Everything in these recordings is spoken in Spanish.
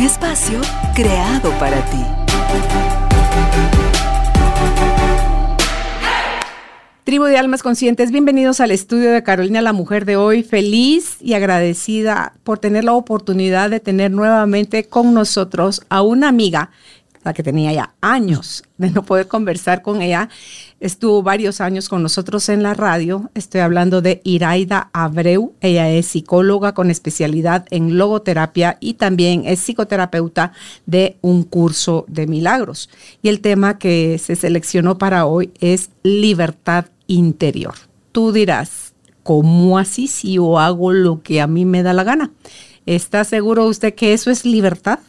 Espacio creado para ti. Tribu de Almas Conscientes, bienvenidos al estudio de Carolina la Mujer de hoy. Feliz y agradecida por tener la oportunidad de tener nuevamente con nosotros a una amiga, la que tenía ya años de no poder conversar con ella. Estuvo varios años con nosotros en la radio. Estoy hablando de Iraida Abreu. Ella es psicóloga con especialidad en logoterapia y también es psicoterapeuta de un curso de milagros. Y el tema que se seleccionó para hoy es libertad interior. Tú dirás, ¿cómo así si yo hago lo que a mí me da la gana? ¿Está seguro usted que eso es libertad?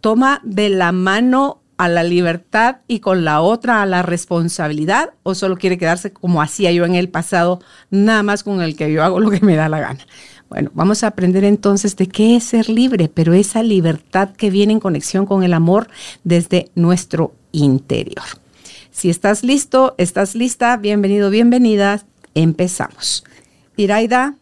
¿Toma de la mano a la libertad y con la otra a la responsabilidad o solo quiere quedarse como hacía yo en el pasado, nada más con el que yo hago lo que me da la gana? Bueno, vamos a aprender entonces de qué es ser libre, pero esa libertad que viene en conexión con el amor desde nuestro interior. Si estás listo, estás lista, bienvenido, bienvenida, empezamos. Iraida,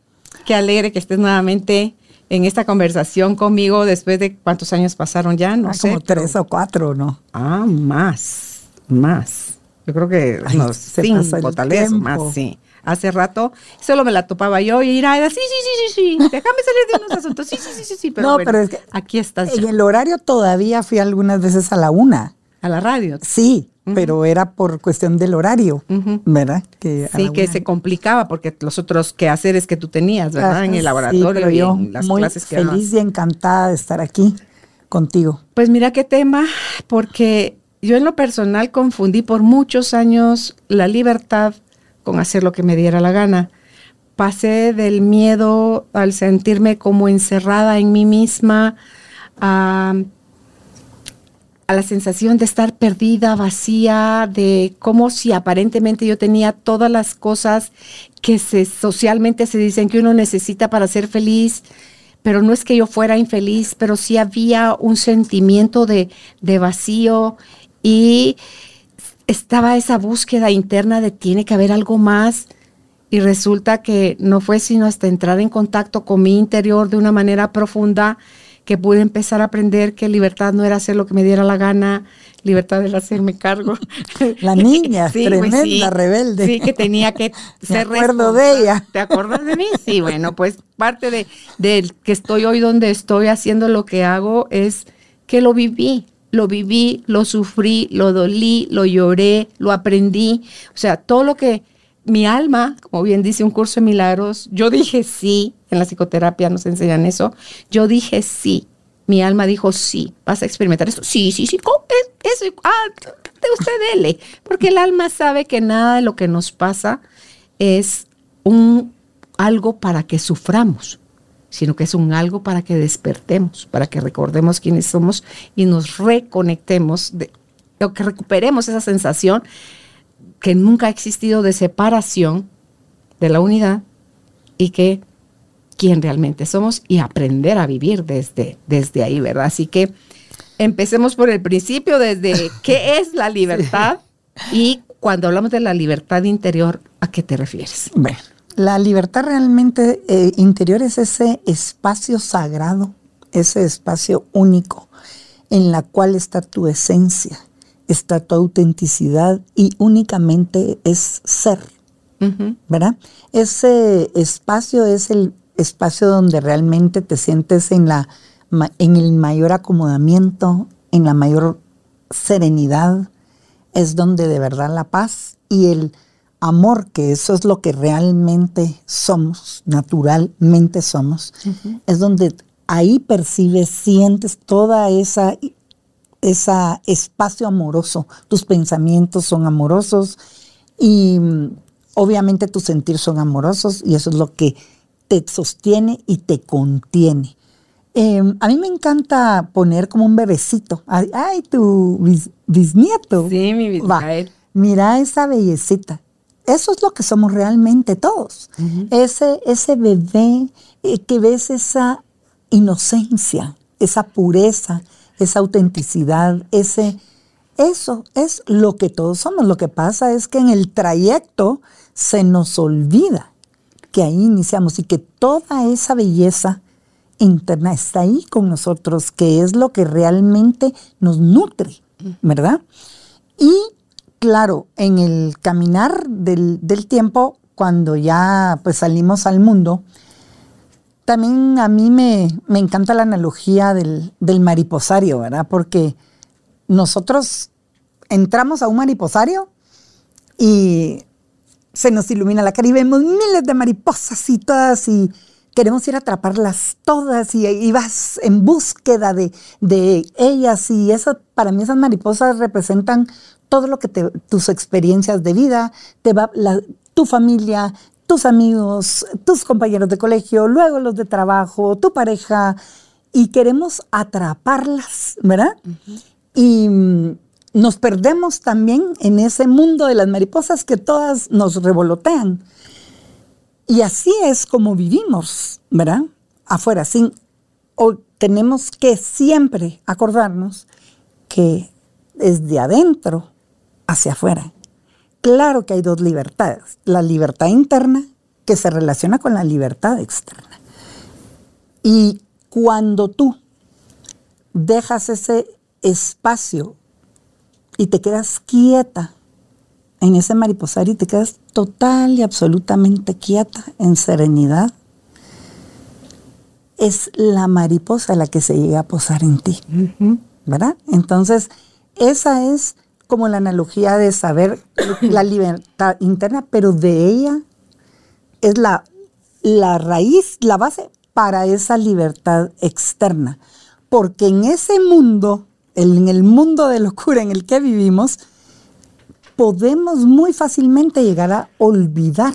qué alegre que estés nuevamente en esta conversación conmigo después de cuántos años pasaron ya, no ah, sé. Como tres o cuatro, ¿no? Ah, más, más. Yo creo que unos cinco, tal vez, más, sí. Hace rato solo me la topaba yo y Iraida, sí, sí, sí, sí, sí, déjame salir de unos asuntos, sí, sí, sí, sí, sí, pero, no, pero es que aquí estás. En el horario todavía fui algunas veces a la una. ¿A la radio? Sí, pero era por cuestión del horario, ¿verdad? Que sí, que se complicaba porque los otros quehaceres que tú tenías, ¿verdad? en el laboratorio y en las muy clases que feliz y encantada de estar aquí contigo. Pues mira qué tema, porque yo en lo personal confundí por muchos años la libertad con hacer lo que me diera la gana. Pasé del miedo al sentirme como encerrada en mí misma a a la sensación de estar perdida, vacía, de como si aparentemente yo tenía todas las cosas que se, socialmente se dicen que uno necesita para ser feliz, pero no es que yo fuera infeliz, pero sí había un sentimiento de, de vacío y estaba esa búsqueda interna de tiene que haber algo más. Y resulta que no fue sino hasta entrar en contacto con mi interior de una manera profunda que pude empezar a aprender que libertad no era hacer lo que me diera la gana, libertad era hacerme cargo. La niña, pues tremenda, rebelde. Sí, que tenía que ser me acuerdo de ella. ¿Te acuerdas de mí? Sí, bueno, pues parte de, de que estoy hoy donde estoy haciendo lo que hago es que lo viví, lo viví, lo sufrí, lo dolí, lo lloré, lo aprendí. O sea, todo lo que mi alma, como bien dice un curso de milagros, yo dije sí, en la psicoterapia nos enseñan eso, yo dije sí, mi alma dijo sí, vas a experimentar esto, sí, sí, sí, eso, ah, usted dele, porque el alma sabe que nada de lo que nos pasa es un algo para que suframos, sino que es un algo para que despertemos, para que recordemos quiénes somos y nos reconectemos, de, o que recuperemos esa sensación que nunca ha existido de separación de la unidad y que quién realmente somos y aprender a vivir desde, desde ahí, ¿verdad? Así que empecemos por el principio, desde qué es la libertad y cuando hablamos de la libertad interior, ¿a qué te refieres? Bueno, la libertad realmente eh, interior es ese espacio sagrado, ese espacio único en la cual está tu esencia, está tu autenticidad y únicamente es ser, ¿verdad? Ese espacio es el espacio donde realmente te sientes en, la, en el mayor acomodamiento, en la mayor serenidad, es donde de verdad la paz y el amor, que eso es lo que realmente somos, naturalmente somos, es donde ahí percibes, sientes toda esa ese espacio amoroso. Tus pensamientos son amorosos y mm, obviamente tus sentir son amorosos y eso es lo que te sostiene y te contiene. Em, a mí me encanta poner como un bebecito. Ay, ay, tu bisnieto. Sí, mi bisnieto. Mira esa bellecita. Eso es lo que somos realmente todos. ese, ese bebé eh, que ves esa inocencia, esa pureza, esa autenticidad, ese... Eso es lo que todos somos. Lo que pasa es que en el trayecto se nos olvida que ahí iniciamos y que toda esa belleza interna está ahí con nosotros, que es lo que realmente nos nutre, ¿verdad? Y claro, en el caminar del, tiempo, cuando ya pues salimos al mundo, también a mí me, encanta la analogía del, del, mariposario, ¿verdad? Porque nosotros entramos a un mariposario y se nos ilumina la cara y vemos miles de mariposas y todas y queremos ir a atraparlas todas y, vas en búsqueda de, ellas y eso, para mí esas mariposas representan todo lo que te, tus experiencias de vida, te va, tu familia, tus amigos, tus compañeros de colegio, luego los de trabajo, tu pareja, y queremos atraparlas, ¿verdad? Y mm, nos perdemos también en ese mundo de las mariposas que todas nos revolotean. Y así es como vivimos, ¿verdad? Afuera, sin, o tenemos que siempre acordarnos que es de adentro hacia afuera. Claro que hay dos libertades, la libertad interna que se relaciona con la libertad externa. Y cuando tú dejas ese espacio y te quedas quieta en ese mariposario y te quedas total y absolutamente quieta, en serenidad, es la mariposa la que se llega a posar en ti, ¿verdad? Entonces, esa es como la analogía de saber la libertad interna, pero de ella es la, la raíz, la base para esa libertad externa. Porque en ese mundo, en el mundo de locura en el que vivimos, podemos muy fácilmente llegar a olvidar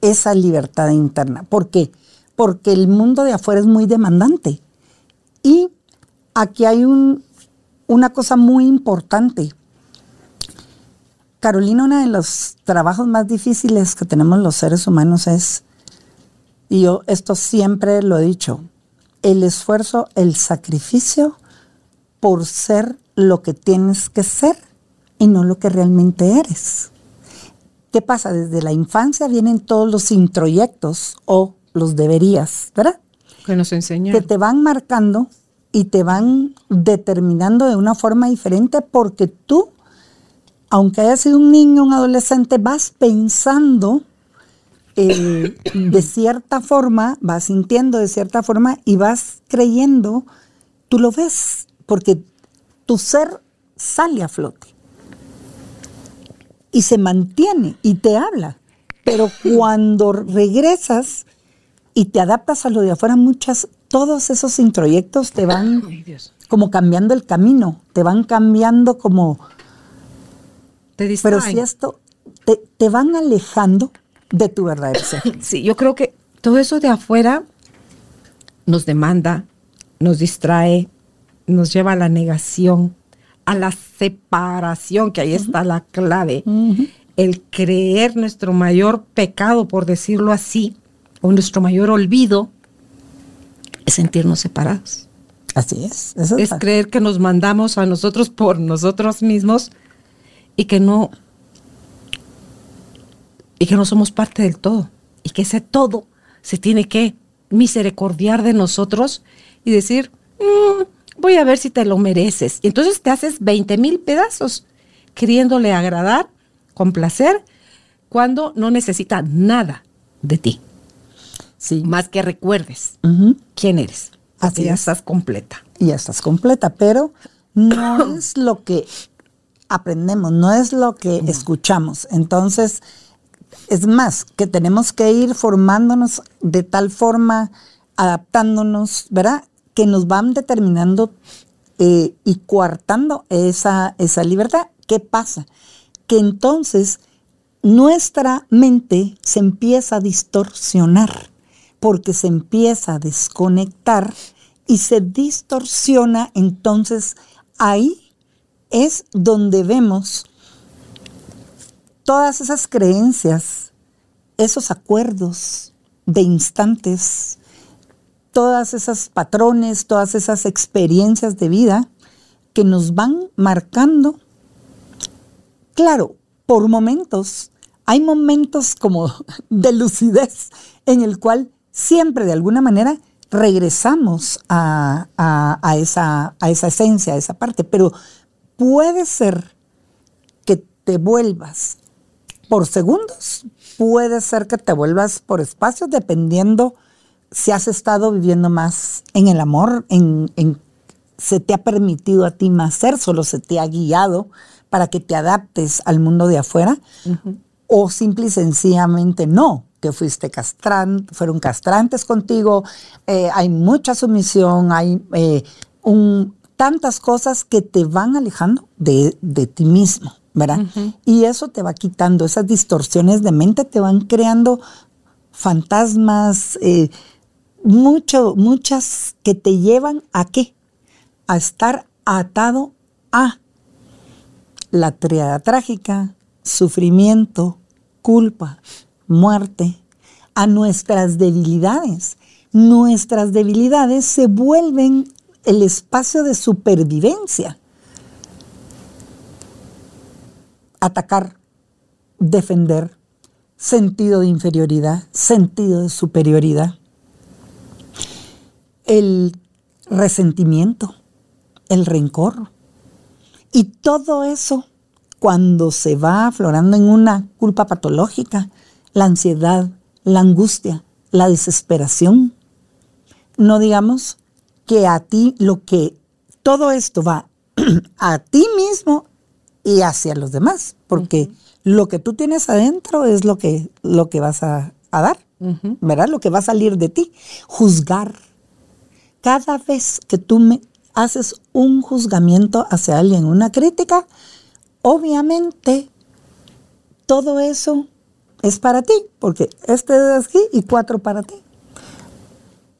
esa libertad interna. ¿Por qué? Porque el mundo de afuera es muy demandante. Y aquí hay un, una cosa muy importante. Carolina, uno de los trabajos más difíciles que tenemos los seres humanos es, y yo esto siempre lo he dicho, el esfuerzo, el sacrificio por ser lo que tienes que ser y no lo que realmente eres. ¿Qué pasa? Desde la infancia vienen todos los introyectos o los deberías, ¿verdad? Que nos enseñan. Que te van marcando y te van determinando de una forma diferente porque tú, aunque hayas sido un niño, un adolescente, vas pensando eh, de cierta forma, vas sintiendo de cierta forma y vas creyendo, tú lo ves, porque tu ser sale a flote y se mantiene y te habla. Pero cuando regresas y te adaptas a lo de afuera, muchas todos esos introyectos te van como cambiando el camino, te van cambiando como... Te Pero si esto, te, van alejando de tu verdadero ser. Sí, yo creo que todo eso de afuera nos demanda, nos distrae, nos lleva a la negación, a la separación, que ahí está la clave. El creer nuestro mayor pecado, por decirlo así, o nuestro mayor olvido, es sentirnos separados. Así es. es creer que nos mandamos a nosotros por nosotros mismos y que no y que no somos parte del todo y que ese todo se tiene que misericordiar de nosotros y decir, mm, voy a ver si te lo mereces. Y entonces te haces 20 mil pedazos queriéndole agradar, complacer, cuando no necesita nada de ti. Sí. Más que recuerdes quién eres. Así ya estás completa. Ya estás completa, pero no es lo que aprendemos, no es lo que escuchamos. Entonces, es más, que tenemos que ir formándonos de tal forma, adaptándonos, ¿verdad? Que nos van determinando eh, y coartando esa, esa libertad. ¿Qué pasa? Que entonces nuestra mente se empieza a distorsionar porque se empieza a desconectar y se distorsiona, entonces ahí es donde vemos todas esas creencias, esos acuerdos de instantes, todas esas patrones, todas esas experiencias de vida que nos van marcando. Claro, por momentos, hay momentos como de lucidez en el cual siempre de alguna manera regresamos a, esa, a esa esencia, a esa parte, pero puede ser que te vuelvas por segundos, puede ser que te vuelvas por espacios, dependiendo si has estado viviendo más en el amor, en, se te ha permitido a ti más ser, solo se te ha guiado para que te adaptes al mundo de afuera, o simple y sencillamente no, que fuiste castrante, fueron castrantes contigo, eh, hay mucha sumisión, hay eh, tantas cosas que te van alejando de, de ti mismo. ¿verdad? Y eso te va quitando, esas distorsiones de mente te van creando fantasmas, eh, muchas que te llevan a qué? A estar atado a la triada trágica, sufrimiento, culpa, muerte, a nuestras debilidades. Nuestras debilidades se vuelven el espacio de supervivencia. atacar, defender, sentido de inferioridad, sentido de superioridad, el resentimiento, el rencor. Y todo eso, cuando se va aflorando en una culpa patológica, la ansiedad, la angustia, la desesperación, no digamos que a ti lo que todo esto va a ti mismo y hacia los demás, porque lo que tú tienes adentro es lo que, lo que vas a, dar, ¿verdad? Lo que va a salir de ti. Juzgar. Cada vez que tú me haces un juzgamiento hacia alguien, una crítica, obviamente todo eso es para ti, porque este es aquí y cuatro para ti.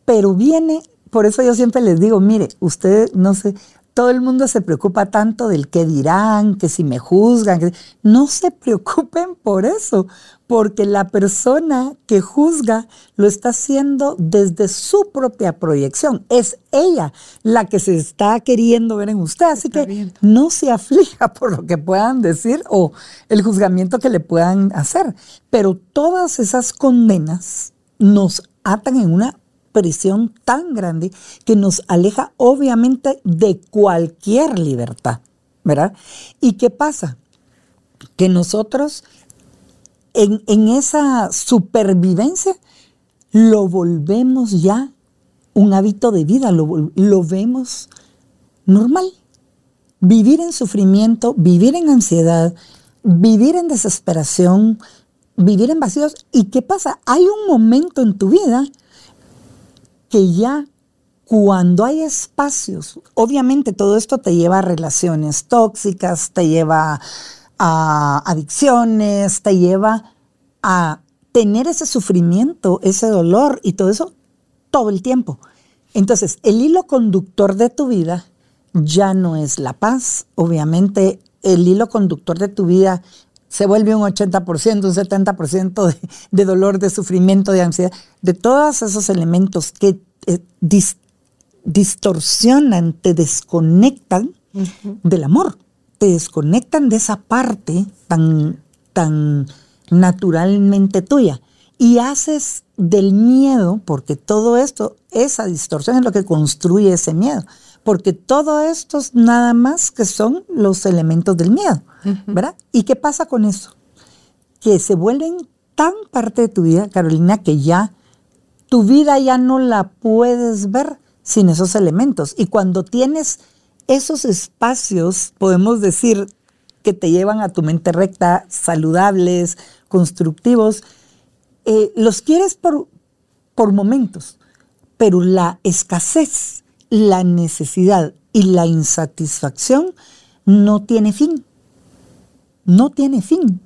Pero viene, por eso yo siempre les digo, mire, usted no sé, todo el mundo se preocupa tanto del qué dirán, que si me juzgan. No se preocupen por eso, porque la persona que juzga lo está haciendo desde su propia proyección. Es ella la que se está queriendo ver en usted. Así que no se aflija por lo que puedan decir o el juzgamiento que le puedan hacer. Pero todas esas condenas nos atan en una prisión tan grande que nos aleja obviamente de cualquier libertad, ¿verdad? ¿Y qué pasa? Que nosotros en, esa supervivencia lo volvemos ya un hábito de vida, lo, vemos normal. Vivir en sufrimiento, vivir en ansiedad, vivir en desesperación, vivir en vacíos. ¿Y qué pasa? Hay un momento en tu vida que ya cuando hay espacios, obviamente todo esto te lleva a relaciones tóxicas, te lleva adicciones, te lleva a tener ese sufrimiento, ese dolor y todo eso todo el tiempo. Entonces, el hilo conductor de tu vida ya no es la paz. Obviamente, el hilo conductor de tu vida se vuelve un 80%, un 70% de, de, dolor, de sufrimiento, de ansiedad, de todos esos elementos que eh, distorsionan, te desconectan del amor, te desconectan de esa parte tan, tan naturalmente tuya. Y haces del miedo, porque todo esto, esa distorsión es lo que construye ese miedo porque todo esto es nada más que son los elementos del miedo, ¿verdad? ¿Y qué pasa con eso? Que se vuelven tan parte de tu vida, Carolina, que ya tu vida ya no la puedes ver sin esos elementos. Y cuando tienes esos espacios, podemos decir, que te llevan a tu mente recta, saludables, constructivos, eh, los quieres por, por momentos, pero la escasez la necesidad y la insatisfacción no tiene fin. No tiene fin.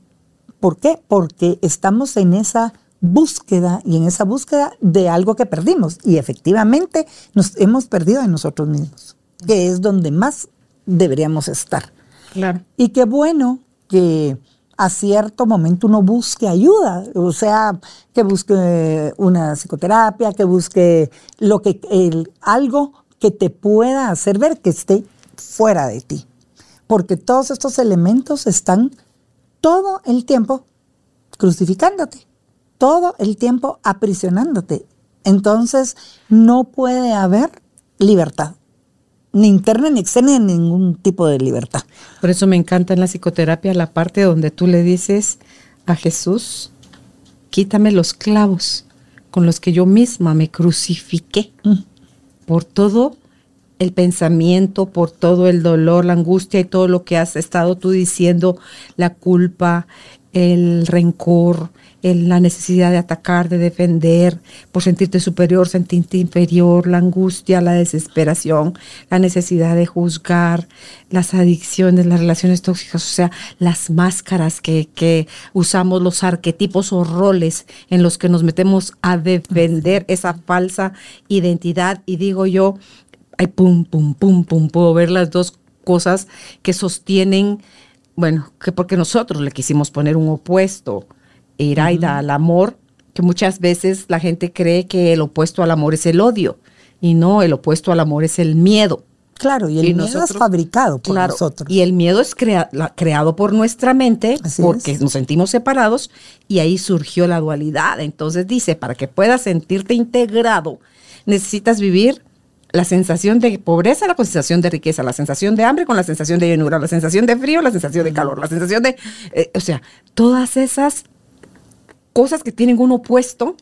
¿Por qué? Porque estamos en esa búsqueda y en esa búsqueda de algo que perdimos. Y efectivamente nos hemos perdido en nosotros mismos, que es donde más deberíamos estar. Claro. Y qué bueno que a cierto momento uno busque ayuda, o sea, que busque una psicoterapia, que busque lo que el, algo que te pueda hacer ver que esté fuera de ti. Porque todos estos elementos están todo el tiempo crucificándote, todo el tiempo aprisionándote. Entonces, no puede haber libertad ni interna ni externa, ni ningún tipo de libertad. Por eso me encanta en la psicoterapia la parte donde tú le dices a Jesús, quítame los clavos con los que yo misma me crucifiqué mm. por todo el pensamiento, por todo el dolor, la angustia y todo lo que has estado tú diciendo, la culpa, el rencor, la necesidad de atacar, de defender, por sentirte superior, sentirte inferior, la angustia, la desesperación, la necesidad de juzgar, las adicciones, las relaciones tóxicas, o sea, las máscaras que, que usamos, los arquetipos o roles en los que nos metemos a defender esa falsa identidad. Y digo yo, ay, pum, pum, pum, pum, puedo ver las dos cosas que sostienen, bueno, que porque nosotros le quisimos poner un opuesto Iraida, al amor, que muchas veces la gente cree que el opuesto al amor es el odio y no, el opuesto al amor es el miedo. Claro, y el miedo es fabricado por nosotros. Y el miedo es creado por nuestra mente porque nos sentimos separados y ahí surgió la dualidad. Entonces dice, para que puedas sentirte integrado, necesitas vivir la sensación de pobreza, la sensación de riqueza, la sensación de hambre con la sensación de llenura, la sensación de frío, la sensación de calor, la sensación de, eh, o sea, todas esas cosas que tienen un opuesto.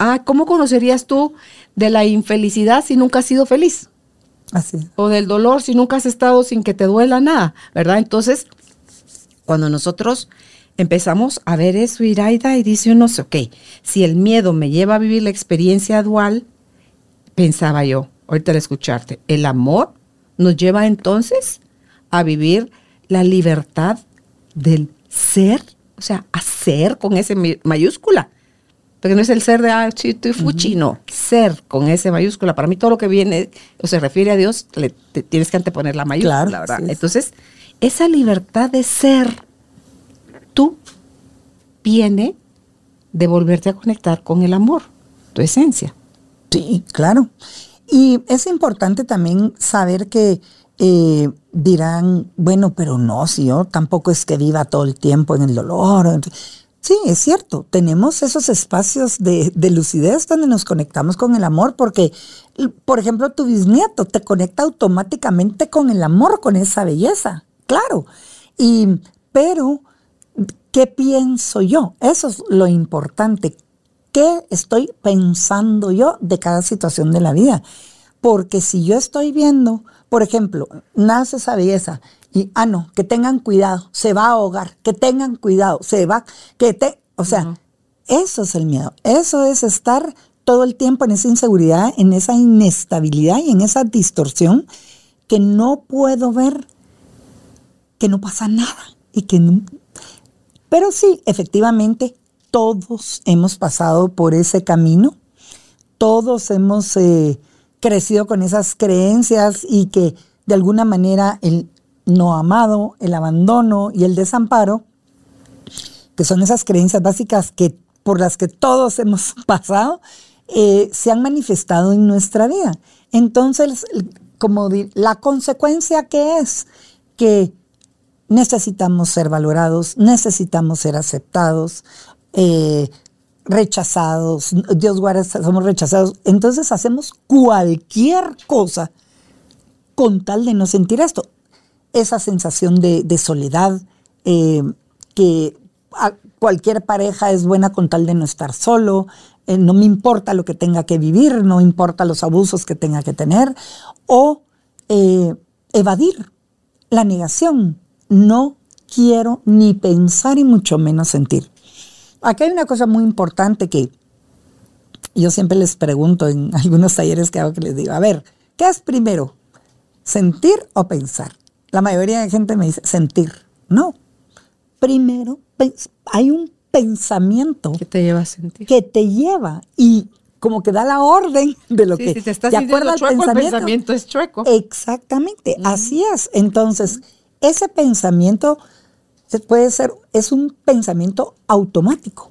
Ah, ¿cómo conocerías tú de la infelicidad si nunca has sido feliz? Así. O del dolor si nunca has estado sin que te duela nada, ¿verdad? Entonces, cuando nosotros empezamos a ver eso, Iraida, y dice uno, ok, si el miedo me lleva a vivir la experiencia dual, pensaba yo, ahorita al escucharte, el amor nos lleva entonces a vivir la libertad del ser o sea, hacer con ese mayúscula. Porque no es el ser de ah, chito y fuchi, no. Ser con ese mayúscula. Para mí todo lo que viene o se refiere a Dios, le, tienes que anteponer la mayúscula, la ¿verdad? Entonces, esa libertad de ser tú viene de volverte a conectar con el amor, tu esencia. Sí, claro. Y es importante también saber que dirán, bueno, pero no, si yo tampoco es que viva todo el tiempo en el dolor. Sí, es cierto, tenemos esos espacios de, de, lucidez donde nos conectamos con el amor, porque, por ejemplo, tu bisnieto te conecta automáticamente con el amor, con esa belleza, claro. Y, pero, ¿qué pienso yo? Eso es lo importante. ¿Qué estoy pensando yo de cada situación de la vida? Porque si yo estoy viendo por ejemplo, nace esa belleza y, ah, no, que tengan cuidado, se va a ahogar, que tengan cuidado, se va, que te, o sea, eso es el miedo, eso es estar todo el tiempo en esa inseguridad, en esa inestabilidad y en esa distorsión que no puedo ver que no pasa nada y que no, pero sí, efectivamente, todos hemos pasado por ese camino, todos hemos eh, crecido con esas creencias y que de alguna manera el no amado, el abandono y el desamparo, que son esas creencias básicas que, por las que todos hemos pasado, eh, se han manifestado en nuestra vida. Entonces, como la consecuencia que es que necesitamos ser valorados, necesitamos ser aceptados, eh, rechazados, Dios guarda, somos rechazados. Entonces hacemos cualquier cosa con tal de no sentir esto. Esa sensación de, soledad, eh, que cualquier pareja es buena con tal de no estar solo, eh, no me importa lo que tenga que vivir, no importa los abusos que tenga que tener, o eh, evadir la negación. No quiero ni pensar y mucho menos sentir. Aquí hay una cosa muy importante que yo siempre les pregunto en algunos talleres que hago que les digo, a ver, ¿qué es primero? ¿Sentir o pensar? La mayoría de gente me dice sentir. No. Primero, hay un pensamiento que te lleva a sentir. Que te lleva y como que da la orden de lo Sí, que si te estás acuerdo al chueco, el pensamiento. pensamiento es chueco. Exactamente, así es. Entonces, ese pensamiento se- puede ser, es un pensamiento automático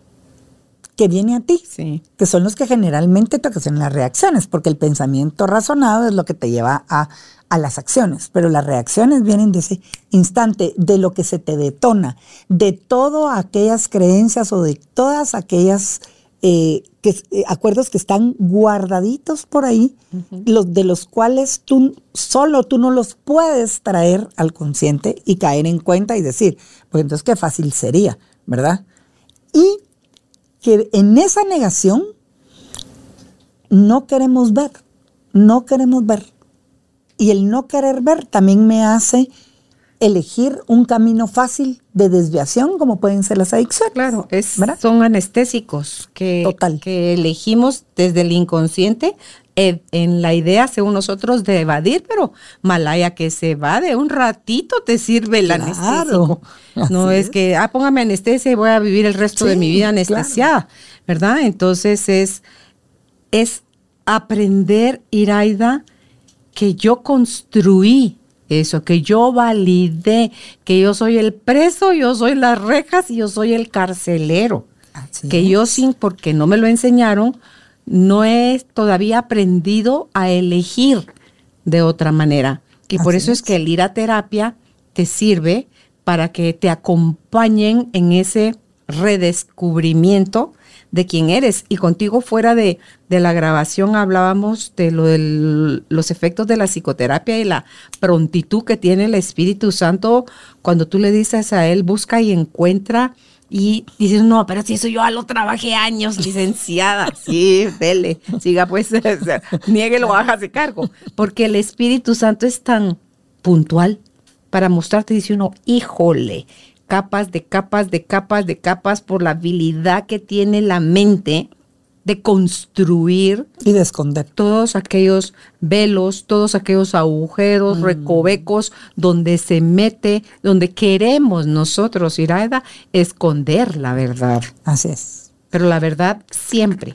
que viene a ti, Sí. que son los que generalmente te ocasionan las reacciones, porque el pensamiento razonado es lo que te lleva a, a las acciones, pero las reacciones vienen de ese instante, de lo que se te detona, de todas aquellas creencias o de todas aquellas eh, que, eh, acuerdos que están guardaditos por ahí, los, de los cuales tú solo tú no los puedes traer al consciente y caer en cuenta y decir, pues entonces qué fácil sería, ¿verdad? Y que en esa negación no queremos ver, no queremos ver. Y el no querer ver también me hace elegir un camino fácil de desviación, como pueden ser las adicciones. Claro, es, son anestésicos que, Total. que elegimos desde el inconsciente eh, en la idea, según nosotros, de evadir, pero Malaya que se va de un ratito te sirve el Claro, anestésico. No es es. que, ah, póngame anestesia y voy a vivir el resto de mi vida claro. anestesiada, ¿verdad? Entonces es, es aprender, Iraida, que yo construí eso, que yo validé, que yo soy el preso, yo soy las rejas y yo soy el carcelero. Así que es. yo sin, porque no me lo enseñaron, no he todavía aprendido a elegir de otra manera. Y por eso es es. que el ir a terapia te sirve para que te acompañen en ese redescubrimiento de quién eres. Y contigo fuera de, de la grabación hablábamos de lo del- los efectos de la psicoterapia y la prontitud que tiene el Espíritu Santo cuando tú le dices a él, busca y encuentra. Y dices, no, pero si eso yo ya lo trabajé años, licenciada. Sí, dele, siga pues, niéguelo, hágase cargo. Porque el Espíritu Santo es tan puntual para mostrarte, dice uno, híjole, capas de capas de capas de capas por la habilidad que tiene la mente de construir Y de esconder. todos aquellos velos, todos aquellos agujeros, recovecos, donde se mete, donde queremos nosotros, Iraida, esconder la verdad. Así es. Pero la verdad siempre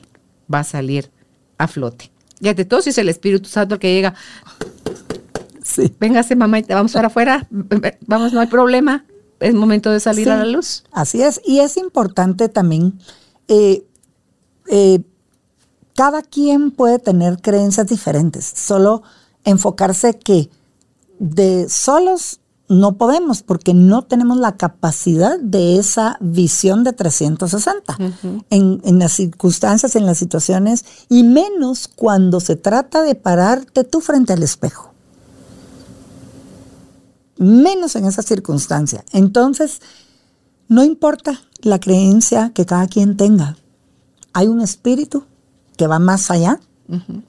va a salir a flote. Y ante todo, si es el Espíritu Santo que llega, Sí. véngase mamá, vamos para afuera, vamos, no hay problema, es momento de salir Sí, a la luz. Así es. Y es importante también, eh, eh, cada quien puede tener creencias diferentes, solo enfocarse que de solos no podemos porque no tenemos la capacidad de esa visión de 360 en, en las circunstancias, en las situaciones, y menos cuando se trata de pararte tú frente al espejo menos en esa circunstancia. Entonces, no importa la creencia que cada quien tenga, hay un espíritu que va más allá,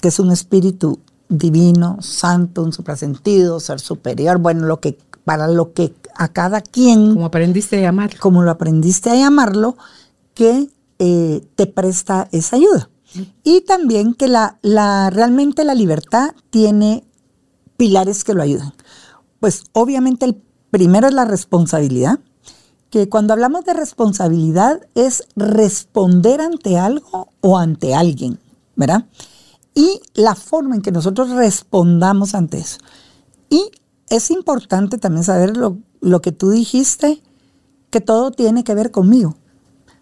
que es un espíritu divino, santo, un suprasentido, ser superior, bueno, lo que para lo que a cada quien, Como aprendiste a llamarlo. como lo aprendiste a llamarlo, que eh, te presta esa ayuda. Y también que la, la, realmente la libertad tiene pilares que lo ayudan. Pues obviamente el primero es la responsabilidad, que cuando hablamos de responsabilidad es responder ante algo o ante alguien, ¿verdad? Y la forma en que nosotros respondamos ante eso. Y es importante también saber lo, lo que tú dijiste, que todo tiene que ver conmigo.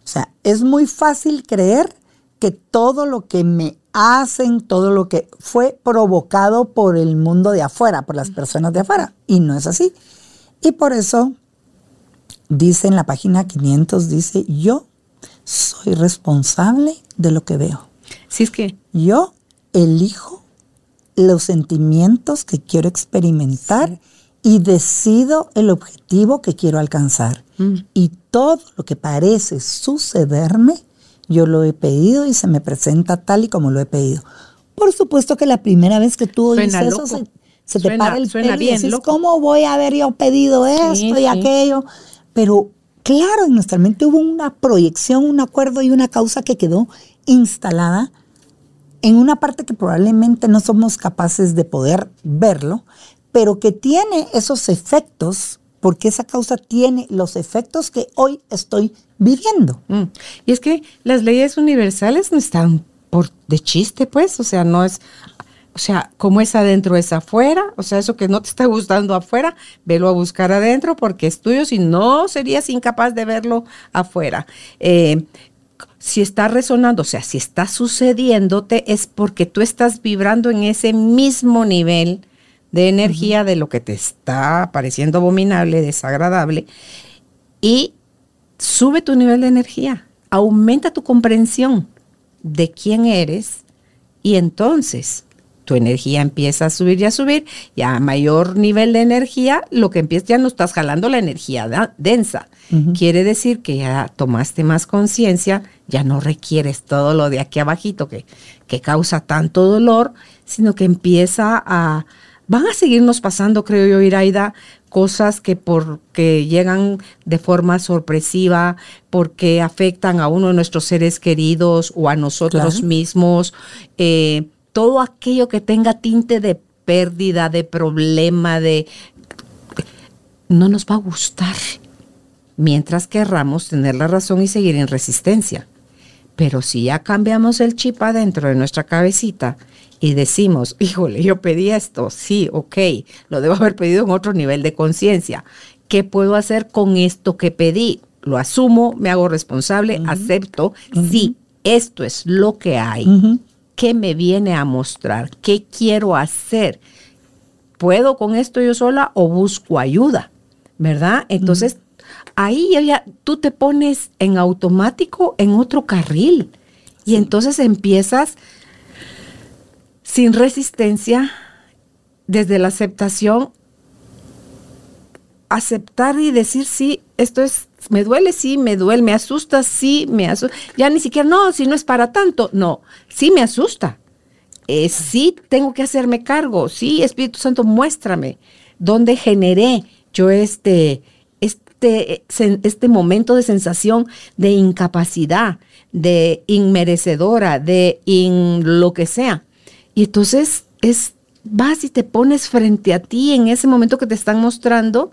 O sea, es muy fácil creer que todo lo que me hacen, todo lo que fue provocado por el mundo de afuera, por las personas de afuera. Y no es así. Y por eso dice en la página 500, dice, yo soy responsable de lo que veo. Si es que Yo elijo los sentimientos que quiero experimentar y decido el objetivo que quiero alcanzar. Y todo lo que parece sucederme, yo lo he pedido y se me presenta tal y como lo he pedido. Por supuesto que la primera vez que tú oyes eso, se, se te Suena- para el suena pelo y loco. ¿cómo voy a haber yo pedido esto Sí, y sí. aquello? Pero claro, en nuestra mente hubo una proyección, un acuerdo y una causa que quedó instalada en una parte que probablemente no somos capaces de poder verlo, pero que tiene esos efectos porque esa causa tiene los efectos que hoy estoy viviendo. Mm. Y es que las leyes universales no están por de chiste, pues, o sea, no es, o sea, como es adentro es afuera, o sea, eso que no te está gustando afuera, velo a buscar adentro porque es tuyo, si no serías incapaz de verlo afuera. Eh, si está resonando, o sea, si está sucediéndote, es porque tú estás vibrando en ese mismo nivel de energía de lo que te está pareciendo abominable, desagradable, y sube tu nivel de energía, aumenta tu comprensión de quién eres, y entonces tu energía empieza a subir y a subir, y a mayor nivel de energía, lo que empieza ya no estás jalando la energía densa. Quiere decir que ya tomaste más conciencia, ya no requieres todo lo de aquí abajito que, que causa tanto dolor, sino que empieza a, van a seguirnos pasando, creo yo, Iraida, cosas que porque llegan de forma sorpresiva, porque afectan a uno de nuestros seres queridos o a nosotros mismos, eh, todo aquello que tenga tinte de pérdida, de problema, de no nos va a gustar, mientras querramos tener la razón y seguir en resistencia. Pero si ya cambiamos el chip adentro de nuestra cabecita y decimos, híjole, yo pedí esto, sí, ok, lo debo haber pedido en otro nivel de conciencia. ¿Qué puedo hacer con esto que pedí? Lo asumo, me hago responsable, acepto, sí, esto es lo que hay. ¿Qué me viene a mostrar? ¿Qué quiero hacer? ¿Puedo con esto yo sola o busco ayuda? ¿Verdad? Entonces, ahí ya, tú te pones en automático en otro carril. Y entonces empiezas sin resistencia, desde la aceptación, aceptar y decir, sí, esto es, me duele, sí, me duele, me asusta, sí, me asusta. Ya ni siquiera, no, si no es para tanto, no, sí me asusta. Eh, sí tengo que hacerme cargo, sí, Espíritu Santo, muéstrame. Dónde generé yo este, este, este momento de sensación de incapacidad, de inmerecedora, de in lo que sea. Y entonces es, vas y te pones frente a ti en ese momento que te están mostrando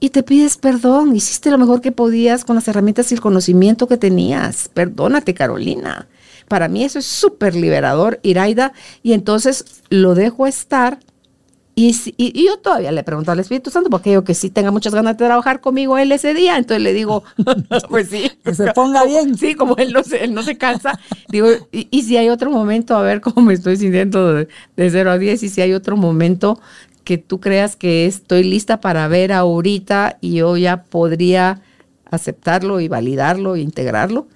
y te pides perdón. Hiciste lo mejor que podías con las herramientas y el conocimiento que tenías. Perdónate, Carolina. Para mí eso es súper liberador, Iraida. Y entonces lo dejo estar y, yo todavía le pregunto al Espíritu Santo, porque yo que sí tenga muchas ganas de trabajar conmigo él ese día, entonces le digo, pues sí. Que se ponga bien. Sí, como él no se, él no se cansa. Digo, y, si hay otro momento, a ver cómo me estoy sintiendo de, de 0 a 10, y si hay otro momento que tú creas que estoy lista para ver ahorita y yo ya podría aceptarlo y validarlo e integrarlo.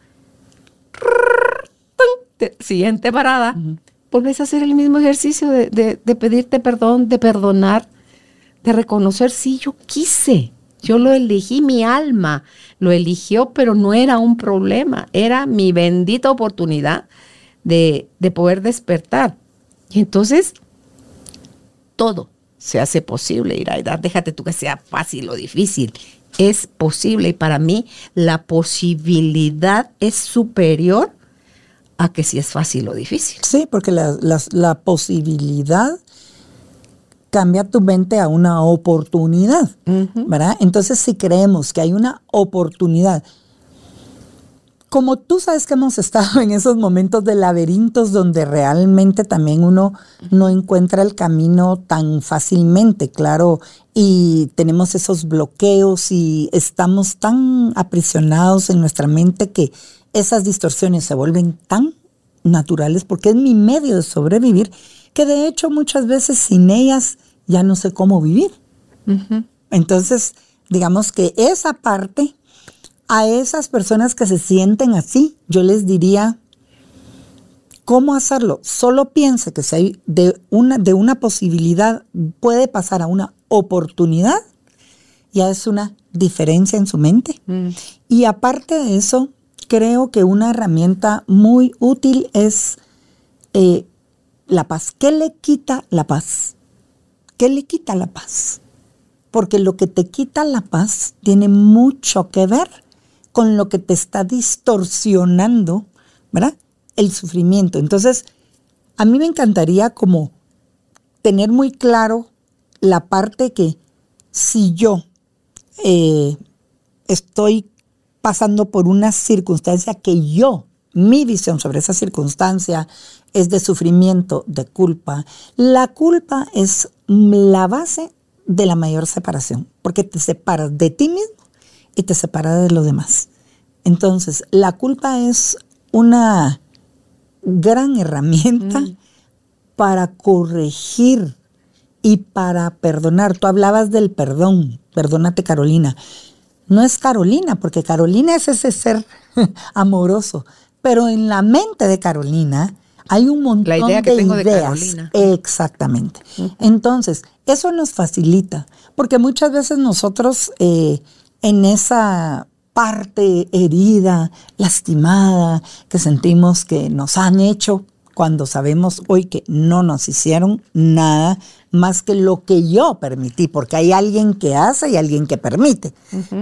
Siguiente parada volvés a hacer el mismo ejercicio de, pedirte perdón, de perdonar, de reconocer, sí, yo quise, yo lo elegí, mi alma lo eligió, pero no era un problema, era mi bendita oportunidad de, de poder despertar. Y entonces, todo se hace posible, Iraida. Déjate tú que sea fácil o difícil. Es posible y para mí la posibilidad es superior a que si es fácil o difícil. Sí, porque la, posibilidad cambia tu mente a una oportunidad, ¿verdad? Entonces, si creemos que hay una oportunidad, como tú sabes que hemos estado en esos momentos de laberintos donde realmente también uno no encuentra el camino tan fácilmente, claro, y tenemos esos bloqueos y estamos tan aprisionados en nuestra mente que esas distorsiones se vuelven tan naturales porque es mi medio de sobrevivir que de hecho muchas veces sin ellas ya no sé cómo vivir. Entonces, digamos que esa parte, a esas personas que se sienten así, yo les diría, ¿cómo hacerlo? Solo piense que si hay de una, de una posibilidad puede pasar a una oportunidad, ya es una diferencia en su mente. Mm. Y aparte de eso, creo que una herramienta muy útil es eh, la paz. ¿Qué le quita la paz? ¿Qué le quita la paz? Porque lo que te quita la paz tiene mucho que ver con lo que te está distorsionando, ¿verdad? El sufrimiento. Entonces, a mí me encantaría como tener muy claro la parte que si yo eh, estoy pasando por una circunstancia que yo, mi visión sobre esa circunstancia es de sufrimiento, de culpa. La culpa es la base de la mayor separación, porque te separas de ti mismo y te separas de los demás. Entonces, la culpa es una gran herramienta mm. para corregir y para perdonar. Tú hablabas del perdón, perdónate Carolina. No es Carolina, porque Carolina es ese ser amoroso, pero en la mente de Carolina hay un montón la idea que de tengo ideas. De Carolina. Exactamente. Entonces, eso nos facilita, porque muchas veces nosotros eh, en esa parte herida, lastimada, que sentimos que nos han hecho, cuando sabemos hoy que no nos hicieron nada más que lo que yo permití, porque hay alguien que hace y alguien que permite,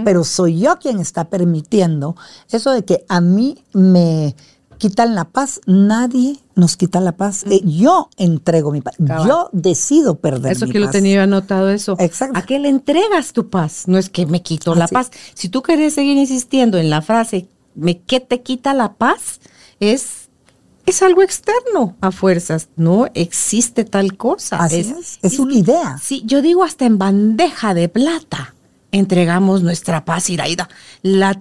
pero soy yo quien está permitiendo eso de que a mí me quitan la paz, nadie nos quita la paz. Eh, yo entrego mi paz, yo decido perder eso mi que lo tenía anotado eso. Exacto. ¿A qué le entregas tu paz? No es que me quito la paz. Si tú quieres seguir insistiendo en la frase, ¿me, ¿qué te quita la paz? Es es algo externo a fuerzas, no existe tal cosa. Así es, es, una idea. Sí, yo digo hasta en bandeja de plata entregamos nuestra paz iraída, la,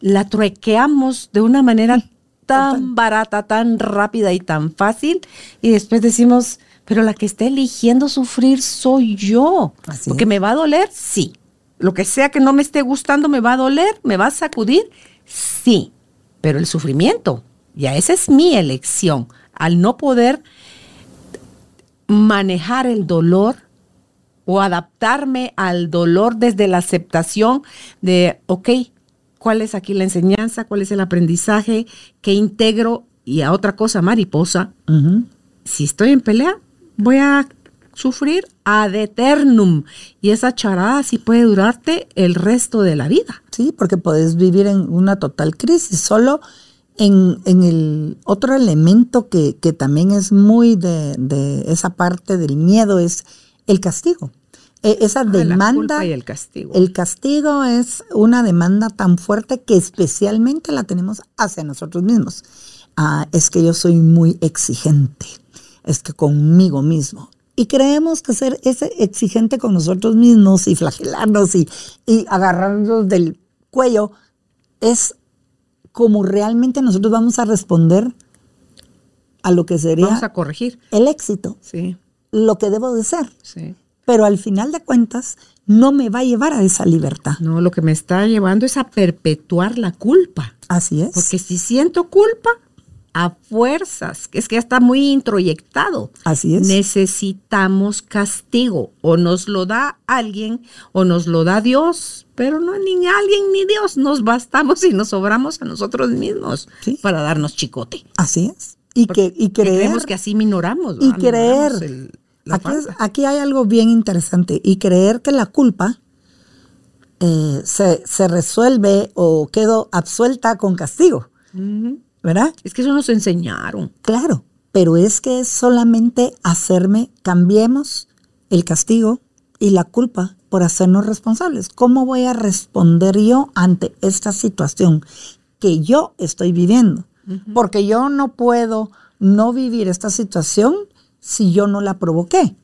la truequeamos de una manera tan barata, tan rápida y tan fácil y después decimos, pero la que está eligiendo sufrir soy yo. Así Porque me va a doler, sí. Lo que sea que no me esté gustando me va a doler, me va a sacudir, sí. Pero el sufrimiento ya esa es mi elección. Al no poder manejar el dolor o adaptarme al dolor desde la aceptación de, ok, ¿cuál es aquí la enseñanza? ¿Cuál es el aprendizaje? ¿Qué integro? Y a otra cosa, mariposa, si estoy en pelea, voy a sufrir ad eternum. Y esa charada sí puede durarte el resto de la vida. Sí, porque puedes vivir en una total crisis. Solo en, el otro elemento que, también es muy de, esa parte del miedo es el castigo. E, esa demanda. y el castigo. El castigo es una demanda tan fuerte que especialmente la tenemos hacia nosotros mismos. Ah, es que yo soy muy exigente. Es que conmigo mismo. Y creemos que ser ese exigente con nosotros mismos y flagelarnos y, y agarrarnos del cuello es como realmente nosotros vamos a responder a lo que sería vamos a corregir el éxito, sí. lo que debo de ser. Sí. Pero al final de cuentas no me va a llevar a esa libertad. No, lo que me está llevando es a perpetuar la culpa. Así es. Porque si siento culpa, a fuerzas, es que ya está muy introyectado. Así es. Necesitamos castigo, o nos lo da alguien o nos lo da Dios, pero no ni alguien ni Dios, nos bastamos y nos sobramos a nosotros mismos para darnos chicote. Así es. Y que y creemos que así minoramos. Y creer. aquí, hay algo bien interesante y creer que la culpa eh, se, resuelve o quedó absuelta con castigo. ¿Verdad? Es que eso nos enseñaron. Claro, pero es que es solamente hacerme, cambiemos el castigo y la culpa por hacernos responsables. ¿Cómo voy a responder yo ante esta situación que yo estoy viviendo? Porque yo no puedo no vivir esta situación si yo no la provoqué.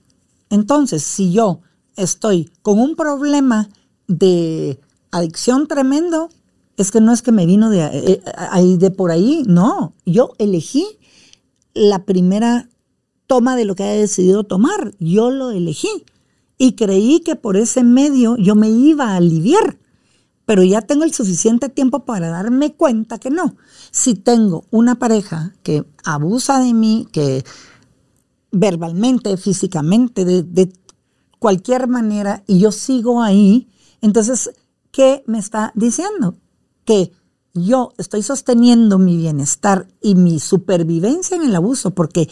Entonces, si yo estoy con un problema de adicción tremendo, es que no es que me vino de, eh, ahí de por ahí, no, yo elegí la primera toma de lo que haya decidido tomar, yo lo elegí y creí que por ese medio yo me iba a aliviar, pero ya tengo el suficiente tiempo para darme cuenta que no. Si tengo una pareja que abusa de mí, que verbalmente, físicamente, de cualquier manera, y yo sigo ahí, entonces, ¿qué me está diciendo? Que yo estoy sosteniendo mi bienestar y mi supervivencia en el abuso, porque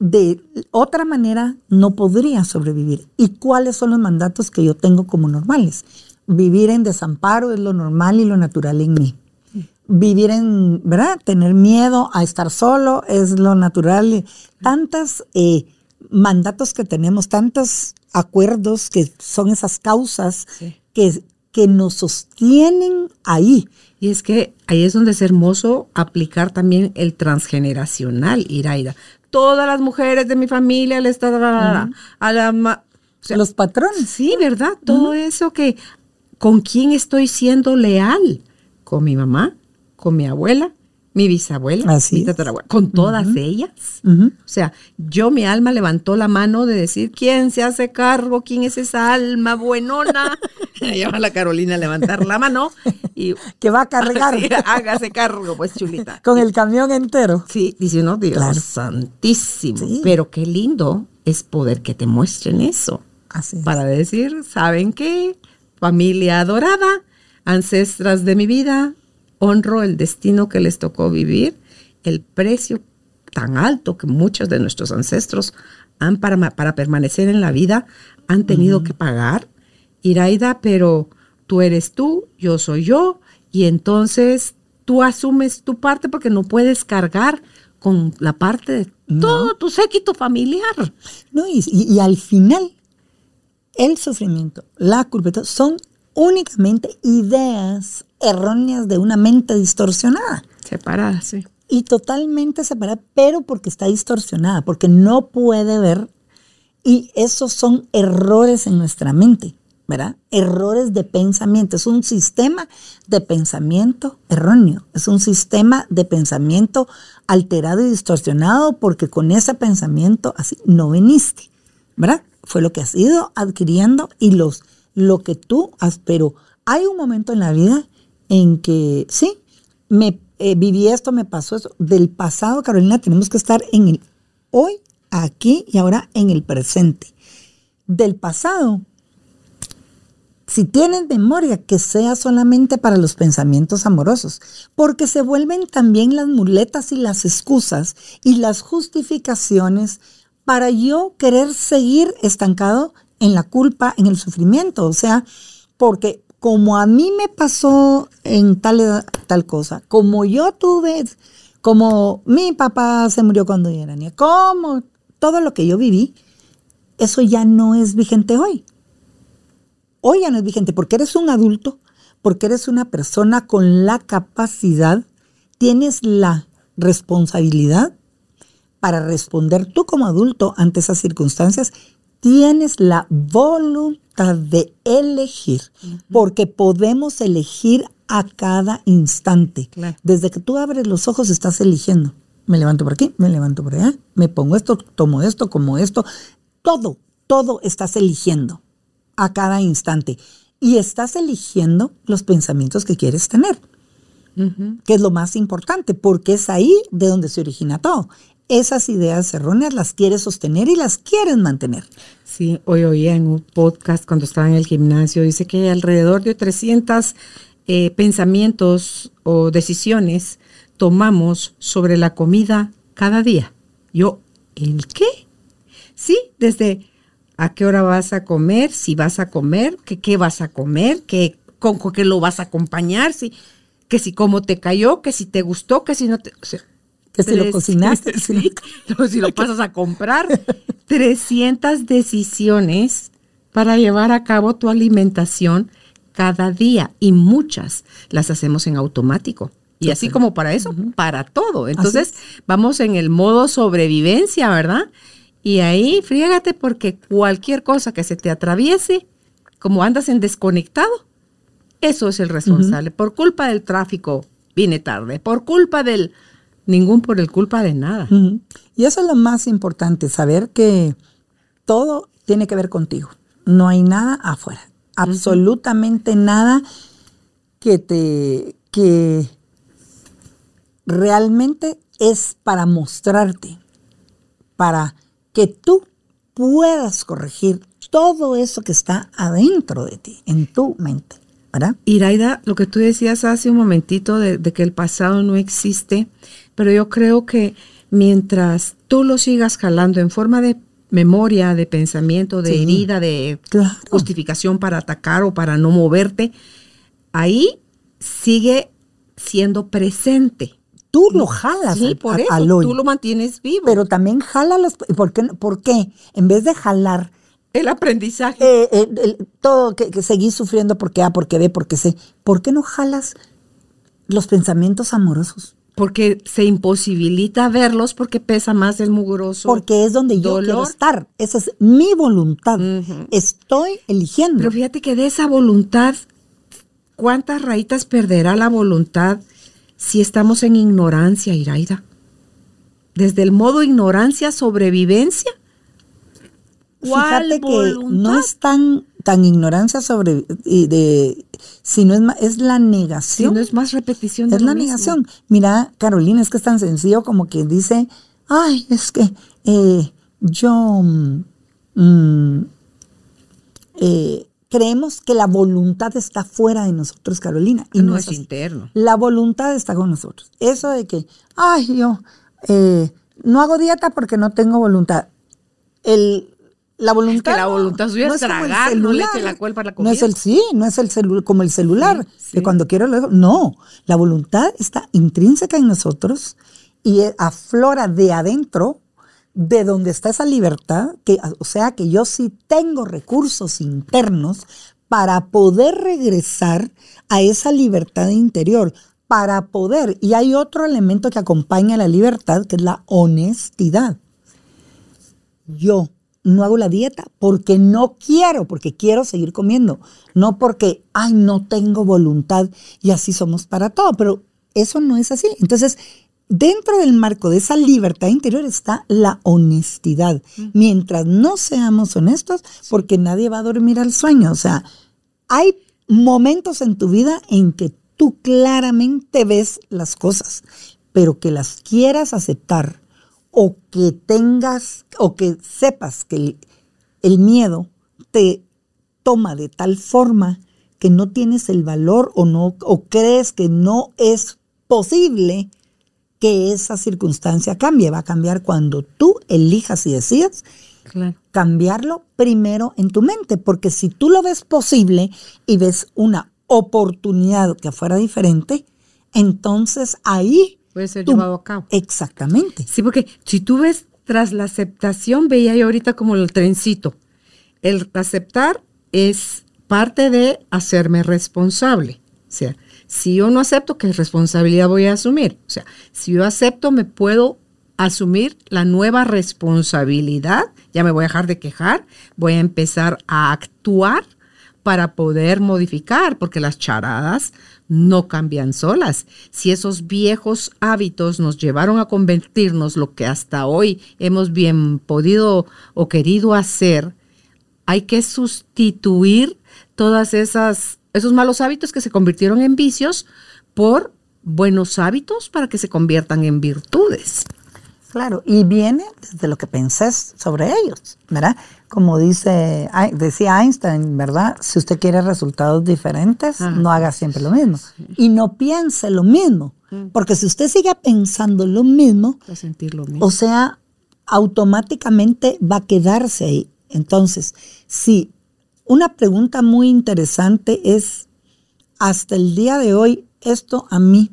de otra manera no podría sobrevivir. ¿Y cuáles son los mandatos que yo tengo como normales? Vivir en desamparo es lo normal y lo natural en mí. Vivir en, ¿verdad? Tener miedo a estar solo es lo natural. Tantos eh, mandatos que tenemos, tantos acuerdos que son esas causas que que nos sostienen ahí. Y es que ahí es donde es hermoso aplicar también el transgeneracional, Iraida. Todas las mujeres de mi familia le están a la... Los patrones. Sí, ¿verdad? Todo eso que... ¿Con quién estoy siendo leal? ¿Con mi mamá? ¿Con mi abuela? Mi bisabuela, mi tatarabuela, con todas ellas. O sea, yo, mi alma levantó la mano de decir, ¿quién se hace cargo? ¿Quién es esa alma buenona? Llama a la Carolina a levantar la mano y... que va a cargar. hágase cargo, pues, chulita. Con el camión entero. Sí, dice uno, Dios santísimo. Pero qué lindo es poder que te muestren eso. Así Para decir, ¿saben qué? Familia adorada, ancestras de mi vida, honro el destino que les tocó vivir, el precio tan alto que muchos de nuestros ancestros han para, para permanecer en la vida han tenido que pagar. Iraida, pero tú eres tú, yo soy yo, y entonces tú asumes tu parte porque no puedes cargar con la parte de todo tu séquito familiar. No, y, y, al final, el sufrimiento, la culpa, son únicamente ideas erróneas de una mente distorsionada. Separada, sí. Y totalmente separada, pero porque está distorsionada, porque no puede ver. Y esos son errores en nuestra mente, ¿verdad? Errores de pensamiento. Es un sistema de pensamiento erróneo. Es un sistema de pensamiento alterado y distorsionado porque con ese pensamiento así no veniste, ¿verdad? Fue lo que has ido adquiriendo y los, lo que tú has, pero hay un momento en la vida en que sí, me eh, viví esto, me pasó eso. Del pasado, Carolina, tenemos que estar en el hoy, aquí y ahora en el presente. Del pasado, si tienes memoria, que sea solamente para los pensamientos amorosos, porque se vuelven también las muletas y las excusas y las justificaciones para yo querer seguir estancado en la culpa, en el sufrimiento. O sea, porque como a mí me pasó en tal, tal cosa, como yo tuve, como mi papá se murió cuando yo era niña, como todo lo que yo viví, eso ya no es vigente hoy. Hoy ya no es vigente porque eres un adulto, porque eres una persona con la capacidad, tienes la responsabilidad para responder tú como adulto ante esas circunstancias, tienes la voluntad de elegir, porque podemos elegir a cada instante. Desde que tú abres los ojos estás eligiendo. Me levanto por aquí, me levanto por allá, me pongo esto, tomo esto, como esto. Todo, todo estás eligiendo a cada instante. Y estás eligiendo los pensamientos que quieres tener, que es lo más importante, porque es ahí de donde se origina todo esas ideas erróneas las quieres sostener y las quieres mantener. Sí, hoy oía en un podcast cuando estaba en el gimnasio, dice que alrededor de 300 eh, pensamientos o decisiones tomamos sobre la comida cada día. Yo, ¿el qué? Sí, desde a qué hora vas a comer, si vas a comer, que qué vas a comer, que con, qué lo vas a acompañar, si, que si cómo te cayó, que si te gustó, que si no te... Que si lo cocinaste. Sí, si lo pasas a comprar. 300 decisiones para llevar a cabo tu alimentación cada día y muchas las hacemos en automático. Y así como para eso, para todo. Entonces, vamos en el modo sobrevivencia, ¿verdad? Y ahí frígate porque cualquier cosa que se te atraviese, como andas en desconectado, eso es el responsable. Por culpa del tráfico, vine tarde. Por culpa del Ningún por el culpa de nada. Y eso es lo más importante, saber que todo tiene que ver contigo. No hay nada afuera. Absolutamente nada que te que realmente es para mostrarte, para que tú puedas corregir todo eso que está adentro de ti, en tu mente. ¿verdad? Iraida, lo que tú decías hace un momentito de, de que el pasado no existe, pero yo creo que mientras tú lo sigas jalando en forma de memoria, de pensamiento, de herida, de justificación para atacar o para no moverte, ahí sigue siendo presente. Tú lo jalas sí, por eso, Tú lo mantienes vivo. Pero también jala ¿Por qué? ¿Por qué? En vez de jalar El aprendizaje. Eh, eh, el- todo que, que seguís sufriendo porque A, porque B, porque C. ¿Por qué no jalas los pensamientos amorosos? Porque se imposibilita verlos porque pesa más el mugroso. Porque es donde yo quiero estar. Esa es mi voluntad. Estoy eligiendo. Pero fíjate que de esa voluntad, ¿cuántas rayitas perderá la voluntad si estamos en ignorancia, Iraida? Desde el modo ignorancia, sobrevivencia. ¿Cuál Fíjate que voluntad? no es tan, tan ignorancia sobre de sino es, ma- es la Si negación. no es más repetición de Es lo la mismo. negación. Mira, Carolina, es que es tan sencillo como que dice, ay, es que eh, yo mm, mm, eh, creemos que la voluntad está fuera de nosotros, Carolina. Y No, no, es es así. interno. La voluntad está con nosotros. Eso de que, ay, yo eh, no hago dieta porque no tengo voluntad. El, la voluntad. la voluntad suya es como el tragar, no le celular. eche la culpa a la No es el sí, no es el celu- como el celular, Sí, sí. que cuando quiero lo dejo. No, la voluntad está intrínseca en nosotros y eh, aflora de adentro, de donde está esa libertad, que, o sea que yo sí tengo recursos internos para poder regresar a esa libertad interior, para poder, y hay otro elemento que acompaña a la libertad, que es la honestidad yo no hago la dieta porque no quiero, porque quiero seguir comiendo, no porque, ay, no tengo voluntad y así somos para todo, pero eso no es así. Entonces, dentro del marco de esa libertad interior está la honestidad. Mientras no seamos honestos, porque nadie va a dormir al sueño, o sea, hay momentos en tu vida en que tú claramente ves las cosas, pero que las quieras aceptar o que tengas o que sepas que el, el miedo te toma de tal forma que no tienes el valor o no o crees que no es posible que esa circunstancia cambie, va a cambiar cuando tú elijas y decidas Claro. cambiarlo primero en tu mente, porque si tú lo ves posible y ves una oportunidad que fuera diferente, entonces ahí Puede ser tú- llevado a cabo. Exactamente. Sí, porque si tú ves tras la aceptación, veía yo ahorita como el trencito. El aceptar es parte de hacerme responsable. O sea, si yo no acepto, ¿qué responsabilidad voy a asumir? O sea, si yo acepto, me puedo asumir la nueva responsabilidad, ya me voy a dejar de quejar, voy a empezar a actuar para poder modificar, porque las charadas no cambian solas. Si esos viejos hábitos nos llevaron a convertirnos lo que hasta hoy hemos bien podido o querido hacer, hay que sustituir todas esas esos malos hábitos que se convirtieron en vicios por buenos hábitos para que se conviertan en virtudes. Claro, y viene desde lo que pensés sobre ellos, ¿verdad? Como dice, decía Einstein, ¿verdad? Si usted quiere resultados diferentes, Ajá. no haga siempre lo mismo. Y no piense lo mismo, porque si usted sigue pensando lo mismo, A sentir lo mismo. o sea, automáticamente va a quedarse ahí. Entonces, sí, una pregunta muy interesante es, hasta el día de hoy, esto a mí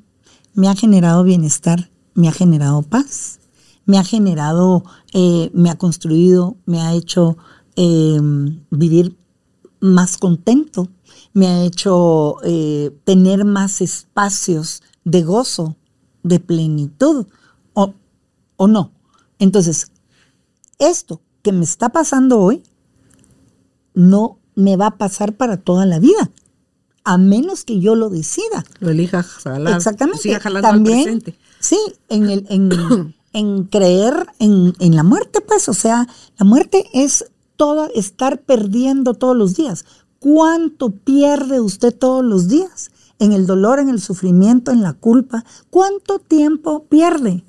me ha generado bienestar, me ha generado paz, me ha generado, eh, me ha construido, me ha hecho eh, vivir más contento, me ha hecho eh, tener más espacios de gozo, de plenitud, o, o no. Entonces, esto que me está pasando hoy no me va a pasar para toda la vida, a menos que yo lo decida. lo elija jalar. Exactamente. Siga jalando al También, presente. sí, en, el, en, en creer en, en la muerte, pues, o sea, la muerte es todo estar perdiendo todos los días. ¿Cuánto pierde usted todos los días? En el dolor, en el sufrimiento, en la culpa. ¿Cuánto tiempo pierde?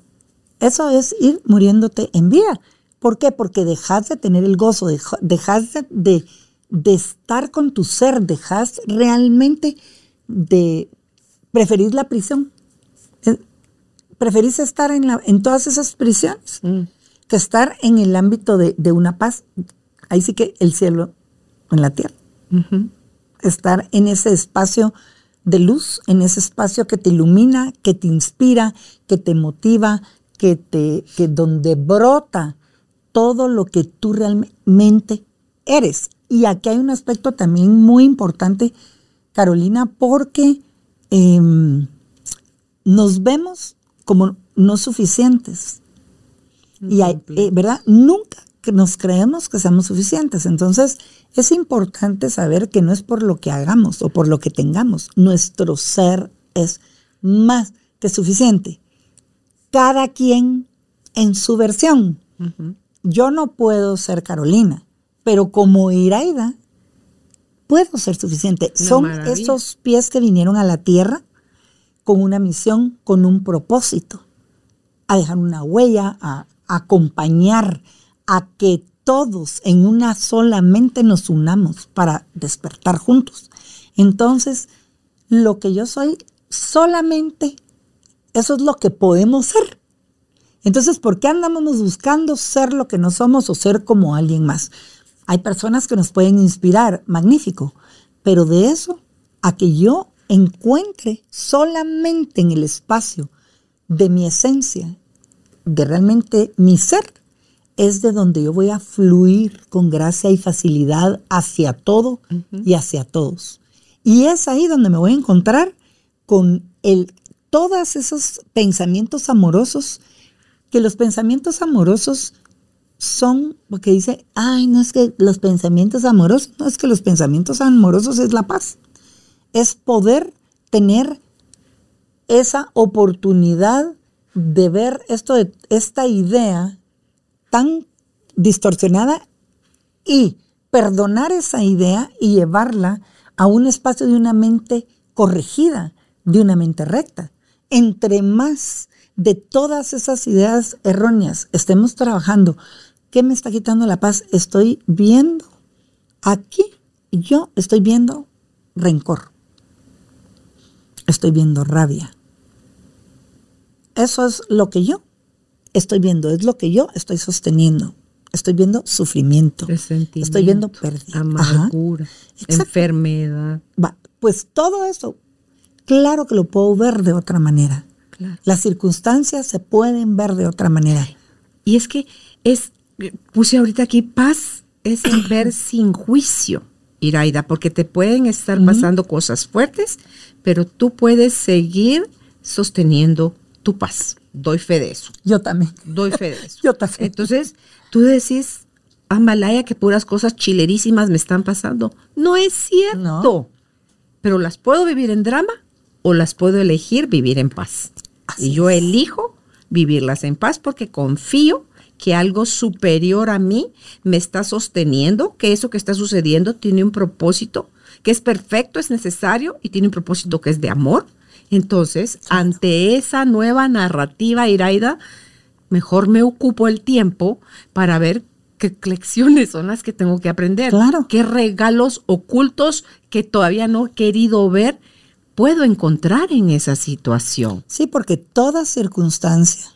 Eso es ir muriéndote en vida. ¿Por qué? Porque dejas de tener el gozo, deja- dejas de, de, de estar con tu ser, dejas realmente de preferir la prisión. Preferís estar en, la, en todas esas prisiones Mm. que estar en el ámbito de, de una paz. Ahí sí que el cielo en la tierra. Estar en ese espacio de luz, en ese espacio que te ilumina, que te inspira, que te motiva, que te, que donde brota todo lo que tú realmente eres. Y aquí hay un aspecto también muy importante, Carolina, porque em, nos vemos como no suficientes. Y hay, eh, ¿verdad? Nunca nos creemos que seamos suficientes. Entonces, es importante saber que no es por lo que hagamos o por lo que tengamos. Nuestro ser es más que suficiente. Cada quien en su versión. Yo no puedo ser Carolina, pero como Iraida, puedo ser suficiente. Son esos pies que vinieron a la tierra con una misión, con un propósito, a dejar una huella, a, acompañar, a que todos en una sola mente nos unamos para despertar juntos. Entonces, lo que yo soy, solamente eso es lo que podemos ser. Entonces, ¿por qué andamos buscando ser lo que no somos o ser como alguien más? Hay personas que nos pueden inspirar, magnífico, pero de eso a que yo encuentre solamente en el espacio de mi esencia, de realmente mi ser, es de donde yo voy a fluir con gracia y facilidad hacia todo y hacia todos. Y es ahí donde me voy a encontrar con el, todos esos pensamientos amorosos que los pensamientos amorosos son, porque dice, ay, no es que los pensamientos amorosos, no es que los pensamientos amorosos es la paz, es poder tener esa oportunidad de ver esto esta idea tan distorsionada y perdonar esa idea y llevarla a un espacio de una mente corregida, de una mente recta. Entre más de todas esas ideas erróneas estemos trabajando, ¿qué me está quitando la paz? Estoy viendo aquí, yo estoy viendo rencor, estoy viendo rabia. Eso es lo que yo estoy viendo, es lo que yo estoy sosteniendo. Estoy viendo sufrimiento. Estoy viendo pérdida. Amargura, enfermedad. pues todo eso, claro que lo puedo ver de otra manera. Las circunstancias se pueden ver de otra manera. Y es que es, puse ahorita aquí, paz es el ver sin juicio, Iraida, porque te pueden estar pasando cosas fuertes, pero tú puedes seguir sosteniendo tu paz. Doy fe de eso. Yo también. Doy fe de eso. Yo también. Entonces, tú decís, Amalaya, que puras cosas chilerísimas me están pasando. No es cierto. Pero las puedo vivir en drama o las puedo elegir vivir en paz y yo elijo vivirlas en paz porque confío que algo superior a mí me está sosteniendo, que eso que está sucediendo tiene un propósito, que es perfecto, es necesario y tiene un propósito que es de amor. Entonces, ante esa nueva narrativa, Iraida, mejor me ocupo el tiempo para ver qué lecciones son las que tengo que aprender. Claro. Qué regalos ocultos que todavía no he querido ver puedo encontrar en esa situación. Sí, porque toda circunstancia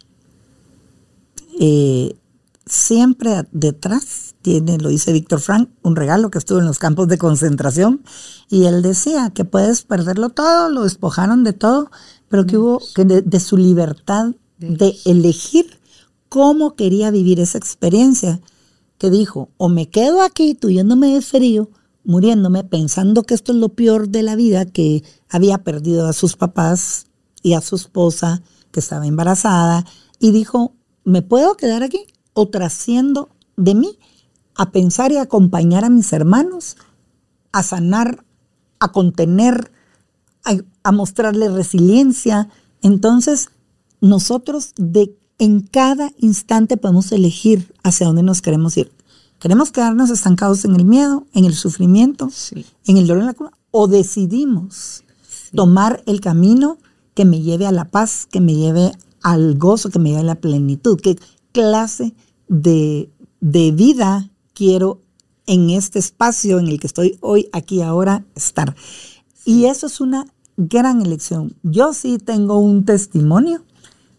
eh, siempre detrás tiene, lo dice Víctor Frank, un regalo que estuvo en los campos de concentración y él decía que puedes perderlo todo, lo despojaron de todo, pero que hubo que de, su libertad de elegir cómo quería vivir esa experiencia, que dijo, o me quedo aquí tuyéndome de frío, muriéndome pensando que esto es lo peor de la vida, que había perdido a sus papás y a su esposa, que estaba embarazada, y dijo, ¿me puedo quedar aquí o trasciendo de mí a pensar y acompañar a mis hermanos, a sanar, a contener, a, a mostrarle resiliencia? Entonces, nosotros de en cada instante podemos elegir hacia dónde nos queremos ir. ¿Queremos quedarnos estancados en el miedo, en el sufrimiento, en el dolor, en la culpa? ¿O decidimos tomar el camino que me lleve a la paz, que me lleve al gozo, que me lleve a la plenitud? ¿Qué clase de, de vida quiero en este espacio en el que estoy hoy, aquí, ahora, estar? Y eso es una gran elección. Yo sí tengo un testimonio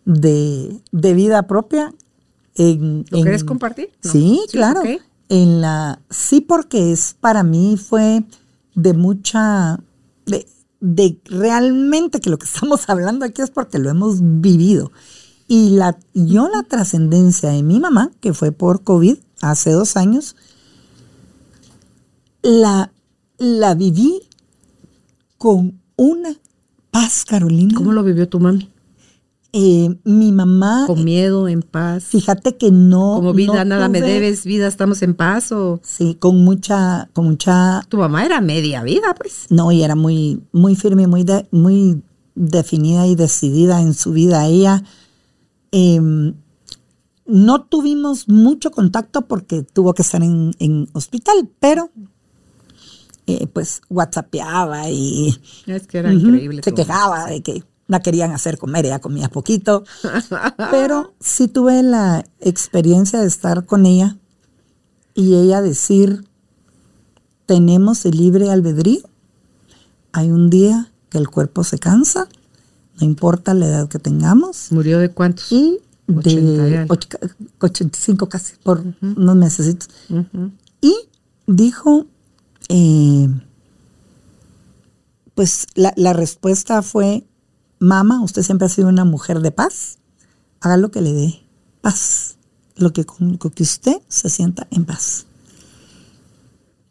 de, vida propia. En, ¿Lo quieres compartir? Sí, claro en la, sí porque es para mí fue de mucha, de, de realmente que lo que estamos hablando aquí es porque lo hemos vivido. Y la, yo la trascendencia de mi mamá, que fue por COVID hace dos años, la, la viví con una paz, Carolina. ¿Cómo lo vivió tu mami? Eh, mi mamá. Con miedo, en paz. Fíjate que no. Como vida, no nada me debes, vida, estamos en paz. O Sí, con mucha, con mucha. tu mamá era media vida, pues. No, y era muy, muy firme, muy, de- muy definida y decidida en su vida. Ella em, no tuvimos mucho contacto porque tuvo que estar en, en hospital, pero eh, pues whatsappeaba y Es que era increíble. se quejaba de que la querían hacer comer, ella comía poquito. Pero sí tuve la experiencia de estar con ella y ella decir, tenemos el libre albedrío. Hay un día que el cuerpo se cansa, no importa la edad que tengamos. ¿Murió de cuántos? Y 80 y de algo. och- 85 casi, por unos meses. Y dijo, eh, pues la, la respuesta fue, mamá, usted siempre ha sido una mujer de paz, haga lo que le dé paz, lo que lo que usted se sienta en paz.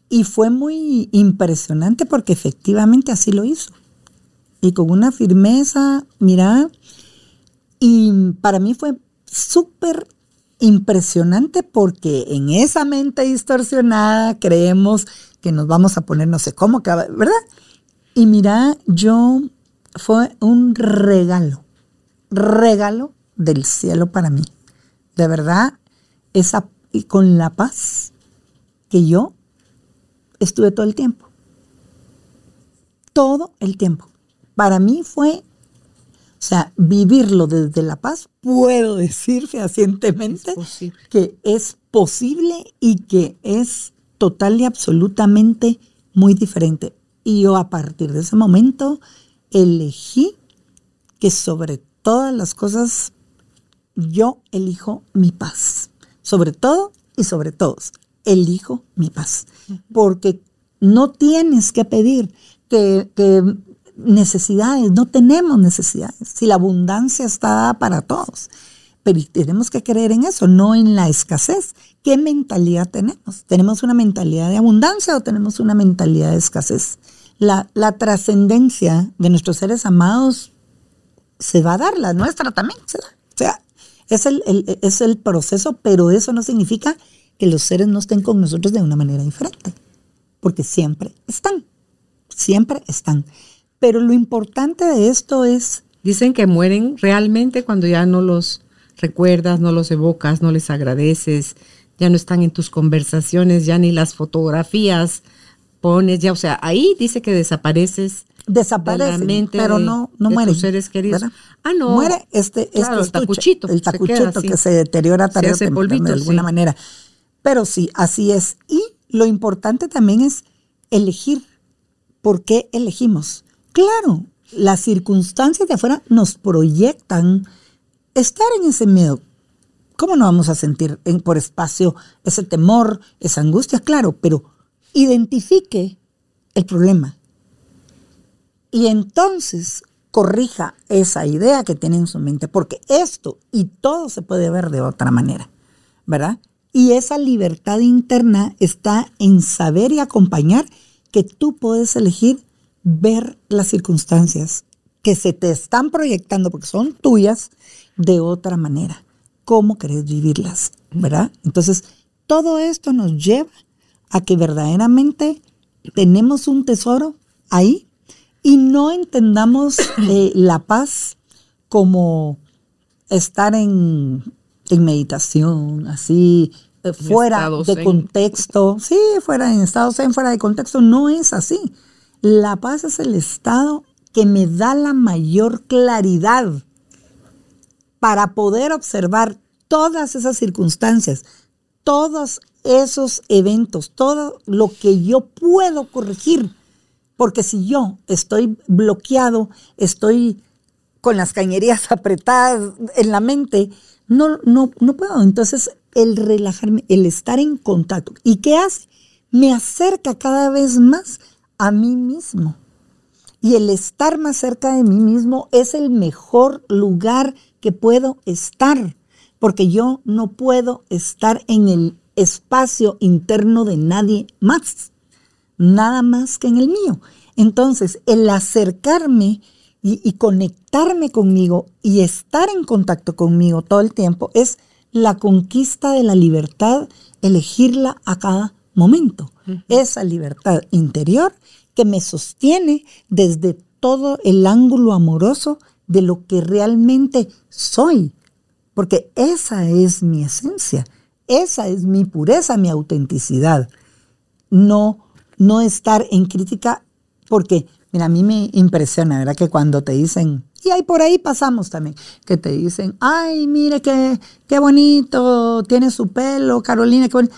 Y fue muy impresionante porque efectivamente así lo hizo. Y con una firmeza, mira, y para mí fue súper impresionante porque en esa mente distorsionada creemos que nos vamos a poner no sé cómo, ¿verdad? Y mira, yo fue un regalo, regalo del cielo para mí. De verdad, esa, y con la paz que yo estuve todo el tiempo. Todo el tiempo. Para mí fue o sea, vivirlo desde la paz, puedo decir fehacientemente Es que es posible y que es total y absolutamente muy diferente. Y yo a partir de ese momento elegí que sobre todas las cosas yo elijo mi paz. Sobre todo y sobre todos, elijo mi paz. Porque no tienes que pedir que, que necesidades, no tenemos necesidades. Si la abundancia está dada para todos. Pero tenemos que creer en eso, no en la escasez. ¿Qué mentalidad tenemos? ¿Tenemos una mentalidad de abundancia o tenemos una mentalidad de escasez? La, la trascendencia de nuestros seres amados se va a dar, la nuestra también se da. O sea, es el, el- es el proceso, pero eso no significa que los seres no estén con nosotros de una manera diferente, porque siempre están, siempre están. Pero lo importante de esto es, Dicen que mueren realmente cuando ya no los recuerdas, no los evocas, no les agradeces, ya no están en tus conversaciones, ya ni las fotografías pones, ya, o sea, ahí dice que desapareces desaparecen, de pero de- no, no tus seres queridos. ¿verdad? Ah, no. Muere este, Claro, este el estuche, tacuchito, el se queda tacuchito así. que se deteriora Se hace polvito, de alguna sí. manera. Pero sí, así es. Y lo importante también es elegir. ¿Por qué elegimos? Claro, las circunstancias de afuera nos proyectan estar en ese miedo. ¿Cómo no vamos a sentir en- por espacio ese temor, esa angustia? Claro, pero identifique el problema y entonces corrija esa idea que tiene en su mente, porque esto y todo se puede ver de otra manera, ¿verdad? Y esa libertad interna está en saber y acompañar que tú puedes elegir ver las circunstancias que se te están proyectando, porque son tuyas, de otra manera. ¿Cómo querés vivirlas? ¿Verdad? Entonces, todo esto nos lleva a que verdaderamente tenemos un tesoro ahí y no entendamos eh, la paz como estar en, en meditación, así, eh, fuera de zen. contexto. Sí, fuera en estado zen, fuera de contexto. No es así. La paz es el estado que me da la mayor claridad para poder observar todas esas circunstancias, todos esos eventos, todo lo que yo puedo corregir. Porque si yo estoy bloqueado, estoy con las cañerías apretadas en la mente, no, no, no puedo. Entonces, el relajarme, el estar en contacto. ¿Y qué hace? Me acerca cada vez más a mí mismo. Y el estar más cerca de mí mismo es el mejor lugar que puedo estar, porque yo no puedo estar en el espacio interno de nadie más. nada más que en el mío. Entonces, el acercarme y, conectarme conmigo y estar en contacto conmigo todo el tiempo es la conquista de la libertad, elegirla a cada momento. Esa libertad interior que me sostiene desde todo el ángulo amoroso de lo que realmente soy. Porque esa es mi esencia, esa es mi pureza, mi autenticidad. No, no estar en crítica porque Mira, a mí me impresiona, ¿verdad? Que cuando te dicen, y ahí por ahí pasamos también, que te dicen, ay, mire qué, qué bonito, tiene su pelo, Carolina, qué bonito.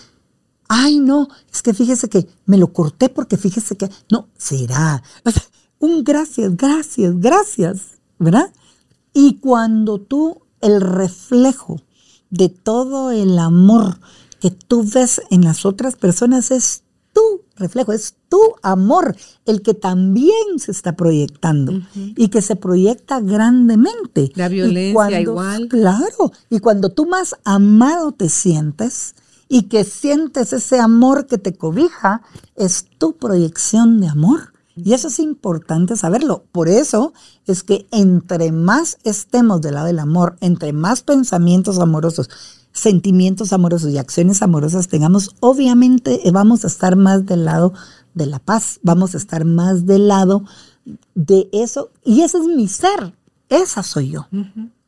Ay, no, es que fíjese que me lo corté porque fíjese que, no, será. un gracias, gracias, gracias, ¿verdad? Y cuando tú, el reflejo de todo el amor que tú ves en las otras personas es tu reflejo, es tu amor el que también se está proyectando y que se proyecta grandemente. La violencia igual. Claro, y cuando tú más amado te sientes y que sientes ese amor que te cobija, es tu proyección de amor. Y eso es importante saberlo. Por eso es que entre más estemos del lado del amor, entre más pensamientos amorosos, sentimientos amorosos y acciones amorosas tengamos, obviamente eh, vamos a estar más del lado de la paz, vamos a estar más del lado de eso. Y ese es mi ser, esa soy yo.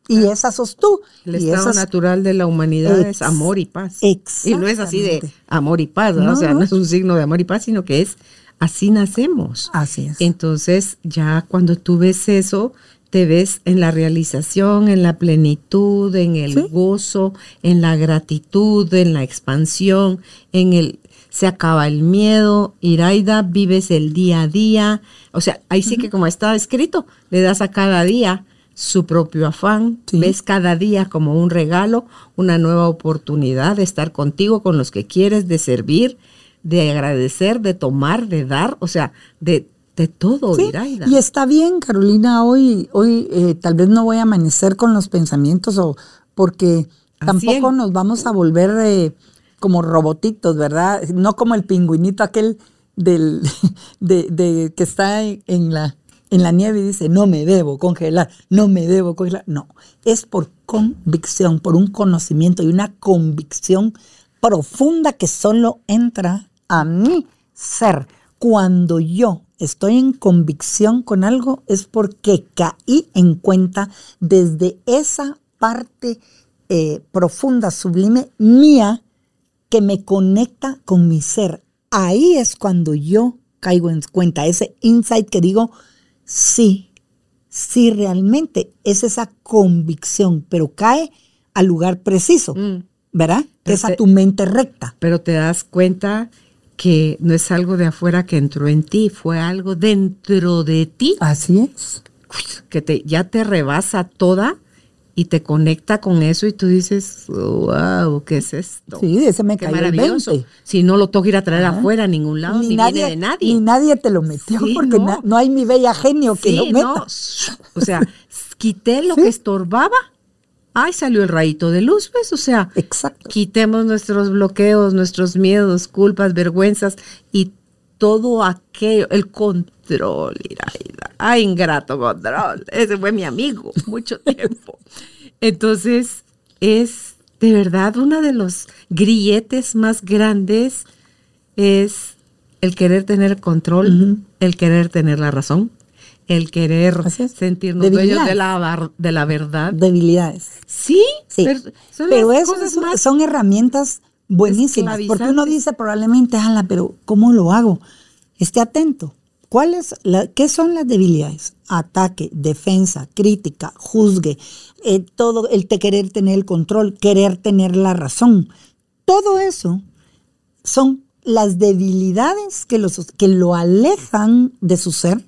Y esa sos tú. El estado natural de la humanidad es amor y paz. Y no es así de amor y paz, o sea, no es un signo de amor y paz, sino que es así nacemos. Así es. Entonces, ya cuando tú ves eso, te ves en la realización, en la plenitud, en el gozo, en la gratitud, en la expansión, en el se acaba el miedo, Iraida, vives el día a día. O sea, ahí sí que como está escrito, le das a cada día su propio afán, ves cada día como un regalo, una nueva oportunidad de estar contigo con los que quieres, de servir, de agradecer, de tomar, de dar, o sea, de de todo, Iraida. Y está bien, Carolina, hoy, hoy eh, tal vez no voy a amanecer con los pensamientos o porque tampoco nos vamos a volver eh, como robotitos, ¿verdad? No como el pingüinito aquel del, de, que está en la, en la nieve y dice, no me debo congelar, no me debo congelar. No, es por convicción, por un conocimiento y una convicción profunda que solo entra a mi ser cuando yo estoy en convicción con algo es porque caí en cuenta desde esa parte eh, profunda, sublime mía, que me conecta con mi ser. Ahí es cuando yo caigo en cuenta, ese insight que digo, sí, sí realmente es esa convicción, pero cae al lugar preciso, mm. ¿verdad? es a tu mente recta. Pero te das cuenta que no es algo de afuera que entró en ti, fue algo dentro de ti. Así es. Que te, ya te rebasa toda y te conecta con eso y tú dices, wow, ¿qué es esto? Sí, ese me cayó maravilloso. Si no lo toca ir a traer afuera a ningún lado, ni, nadie, viene de nadie. Ni nadie te lo metió porque no. hay mi bella genio que lo meta. O sea, quité lo que estorbaba ay, salió el rayito de luz, ¿ves? O sea, Exacto. quitemos nuestros bloqueos, nuestros miedos, culpas, vergüenzas y todo aquello, el control, Iraida. Ay, ingrato control. Ese fue mi amigo mucho tiempo. Entonces, es de verdad uno de los grilletes más grandes es el querer tener control, el querer tener la razón, el querer sentirnos dueños de la, de la verdad. Debilidades. Sí, sí. Pero, eso son, herramientas buenísimas. Porque uno dice probablemente, ala, pero ¿cómo lo hago? Esté atento. ¿Cuáles, ¿Qué son las debilidades? Ataque, defensa, crítica, juzgue, eh, todo el te querer tener el control, querer tener la razón. Todo eso son las debilidades que, los, que lo alejan de su ser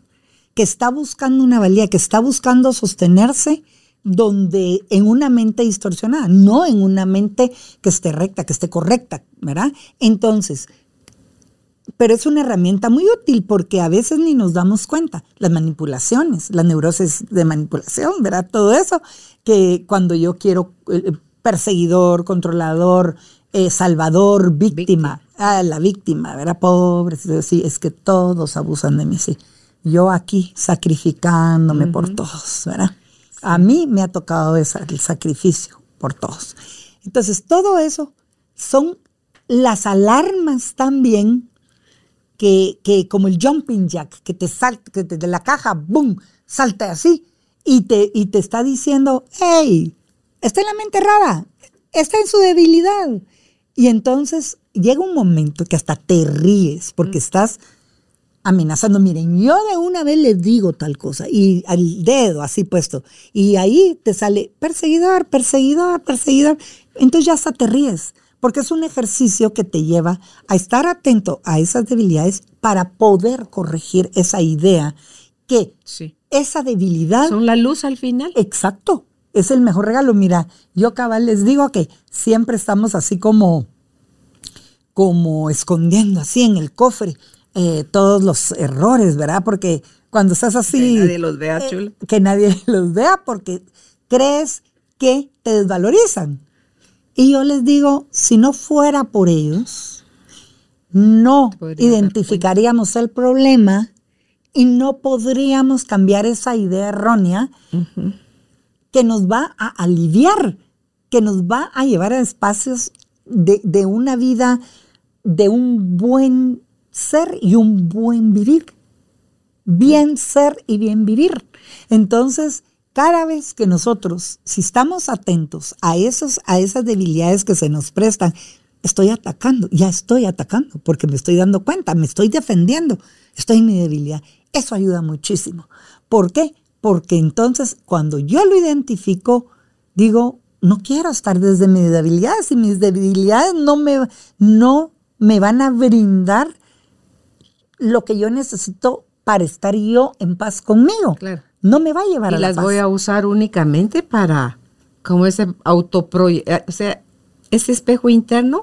que está buscando una valía, que está buscando sostenerse donde en una mente distorsionada, no en una mente que esté recta, que esté correcta, ¿verdad? Entonces, pero es una herramienta muy útil porque a veces ni nos damos cuenta. Las manipulaciones, las neurosis de manipulación, ¿verdad? Todo eso que cuando yo quiero eh, perseguidor, controlador, eh, salvador, víctima, Ah, la víctima, ¿verdad? Pobre, sí, es que todos abusan de mí, sí. Yo aquí sacrificándome por todos, ¿verdad? A mí me ha tocado el sacrificio por todos. Entonces, todo eso son las alarmas también que, que como el jumping jack, que te salta, que de la caja, ¡boom!, salta así y te, y te está diciendo, hey, está en la mente rara, está en su debilidad. Y entonces llega un momento que hasta te ríes porque mm. estás amenazando. Miren, yo de una vez les digo tal cosa y al dedo así puesto. Y ahí te sale perseguidor, perseguidor, perseguidor. Entonces ya hasta te ríes porque es un ejercicio que te lleva a estar atento a esas debilidades para poder corregir esa idea que esa debilidad... Son la luz al final. Exacto, es el mejor regalo. Mira, yo cabal les digo que siempre estamos así como, como escondiendo así en el cofre eh, todos los errores, ¿verdad? Porque cuando estás así... Que nadie los vea, eh, chulo. que nadie los vea porque crees que te desvalorizan. Y yo les digo, si no fuera por ellos, no identificaríamos el problema y no podríamos cambiar esa idea errónea que nos va a aliviar, que nos va a llevar a espacios de, de una vida, de un buen ser y un buen vivir. Bien ser y bien vivir. Entonces, cada vez que nosotros, si estamos atentos a, esos, a esas debilidades que se nos prestan, estoy atacando, ya estoy atacando, porque me estoy dando cuenta, me estoy defendiendo, estoy en mi debilidad. Eso ayuda muchísimo. ¿Por qué? Porque entonces cuando yo lo identifico, digo, no quiero estar desde mis debilidades y mis debilidades no me, no me van a brindar lo que yo necesito para estar yo en paz conmigo. Claro no me va a llevar y a la las voy a usar únicamente para como ese autoproyecto, eh, o sea, ese espejo interno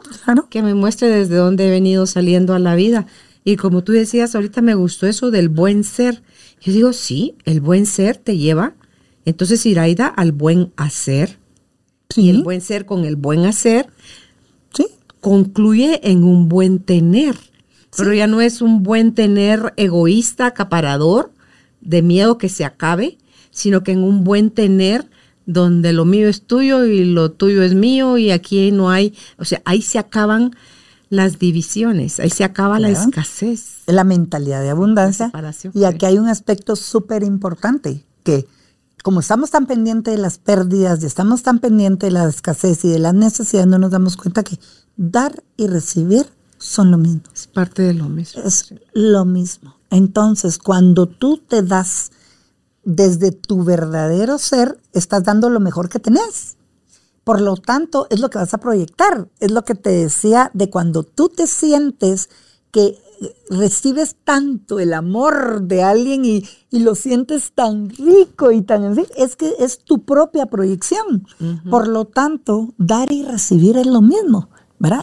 que me muestre desde dónde he venido saliendo a la vida. Y como tú decías, ahorita me gustó eso del buen ser. Yo digo, sí, el buen ser te lleva. Entonces, Iraida, al buen hacer. Y el buen ser con el buen hacer ¿Sí? concluye en un buen tener. Pero ya no es un buen tener egoísta, acaparador, de miedo que se acabe, sino que en un buen tener donde lo mío es tuyo y lo tuyo es mío y aquí no hay, o sea, ahí se acaban las divisiones, ahí se acaba la escasez. La mentalidad de abundancia. Y aquí hay un aspecto súper importante, que como estamos tan pendientes de las pérdidas y estamos tan pendientes de la escasez y de las necesidades, no nos damos cuenta que dar y recibir son lo mismo. Es parte de lo mismo. Es lo mismo. Entonces, cuando tú te das desde tu verdadero ser, estás dando lo mejor que tenés. Por lo tanto, es lo que vas a proyectar. Es lo que te decía de cuando tú te sientes que recibes tanto el amor de alguien y, lo sientes tan rico y tan... Es que es tu propia proyección. Por lo tanto, dar y recibir es lo mismo,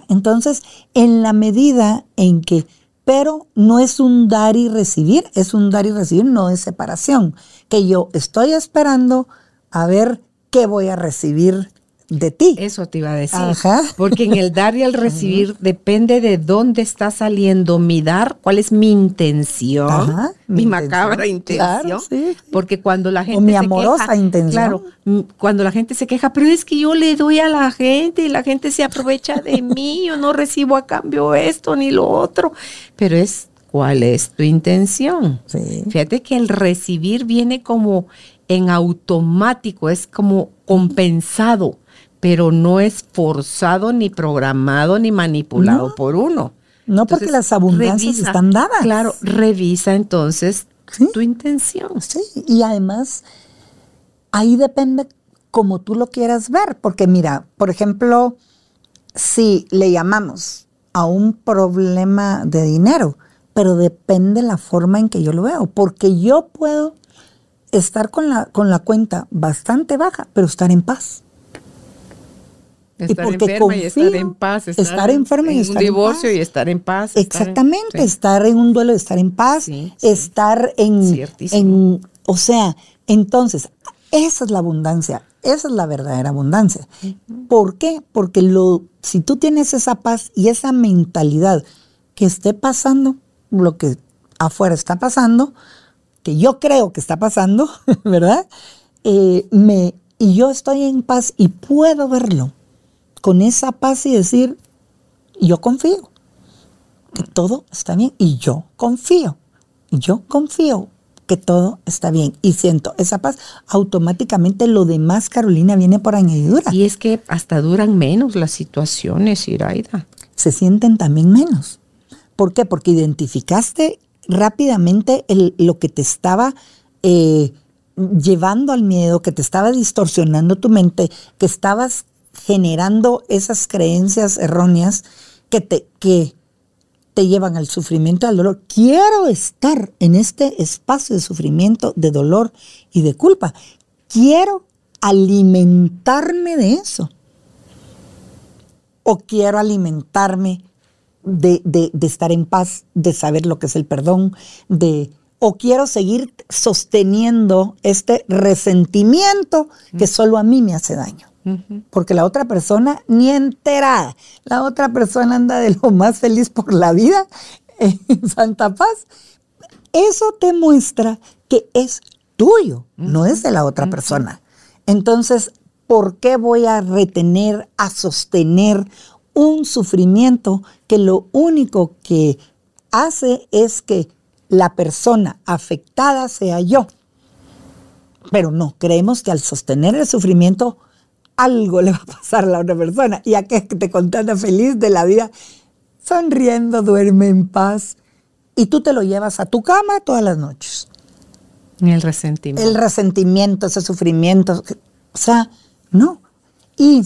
Entonces, en la medida en que pero no es un dar y recibir, es un dar y recibir, no es separación, que yo estoy esperando a ver qué voy a recibir de ti. Eso te iba a decir. Porque en el dar y el recibir depende de dónde está saliendo mi dar, cuál es mi intención, mi, macabra intención. Porque cuando la gente. O mi amorosa intención. Claro, cuando la gente se queja, pero es que yo le doy a la gente y la gente se aprovecha de mí, yo no recibo a cambio esto ni lo otro. Pero es cuál es tu intención. Fíjate que el recibir viene como en automático, es como compensado pero no es forzado, ni programado, ni manipulado por uno. No, porque las abundancias están dadas. Claro, revisa entonces tu intención. Sí, y además ahí depende como tú lo quieras ver, porque mira, por ejemplo, si le llamamos a un problema de dinero, pero depende la forma en que yo lo veo, porque yo puedo estar con la, con la cuenta bastante baja, pero estar en paz. Estar enferma y estar en paz. Estar, enferma y estar un divorcio y estar en paz. Exactamente, estar en un duelo y estar en paz. estar en, en, o sea, entonces, esa es la abundancia. Esa es la verdadera abundancia. ¿Por qué? Porque lo, si tú tienes esa paz y esa mentalidad que esté pasando lo que afuera está pasando, que yo creo que está pasando, ¿verdad? Eh, me, y yo estoy en paz y puedo verlo con esa paz y decir, yo confío, que todo está bien y yo confío, yo confío que todo está bien y siento esa paz, automáticamente lo demás, Carolina, viene por añadidura. Y es que hasta duran menos las situaciones, Iraida. Se sienten también menos. ¿Por qué? Porque identificaste rápidamente lo que te estaba eh, llevando al miedo, que te estaba distorsionando tu mente, que estabas generando esas creencias erróneas que te, que te llevan al sufrimiento y al dolor. Quiero estar en este espacio de sufrimiento, de dolor y de culpa. Quiero alimentarme de eso. O quiero alimentarme de, de, de, estar en paz, de saber lo que es el perdón, de o quiero seguir sosteniendo este resentimiento que solo a mí me hace daño. Porque la otra persona ni enterada, la otra persona anda de lo más feliz por la vida en Santa Paz. Eso te muestra que es tuyo, no es de la otra persona. Entonces, ¿por qué voy a retener, a sostener un sufrimiento que lo único que hace es que la persona afectada sea yo? Pero no, creemos que al sostener el sufrimiento algo le va a pasar a la otra persona. Y aquel que te contanda feliz de la vida, sonriendo, duerme en paz. Y tú te lo llevas a tu cama todas las noches. Y el resentimiento. El resentimiento, ese sufrimiento. O sea, no. Y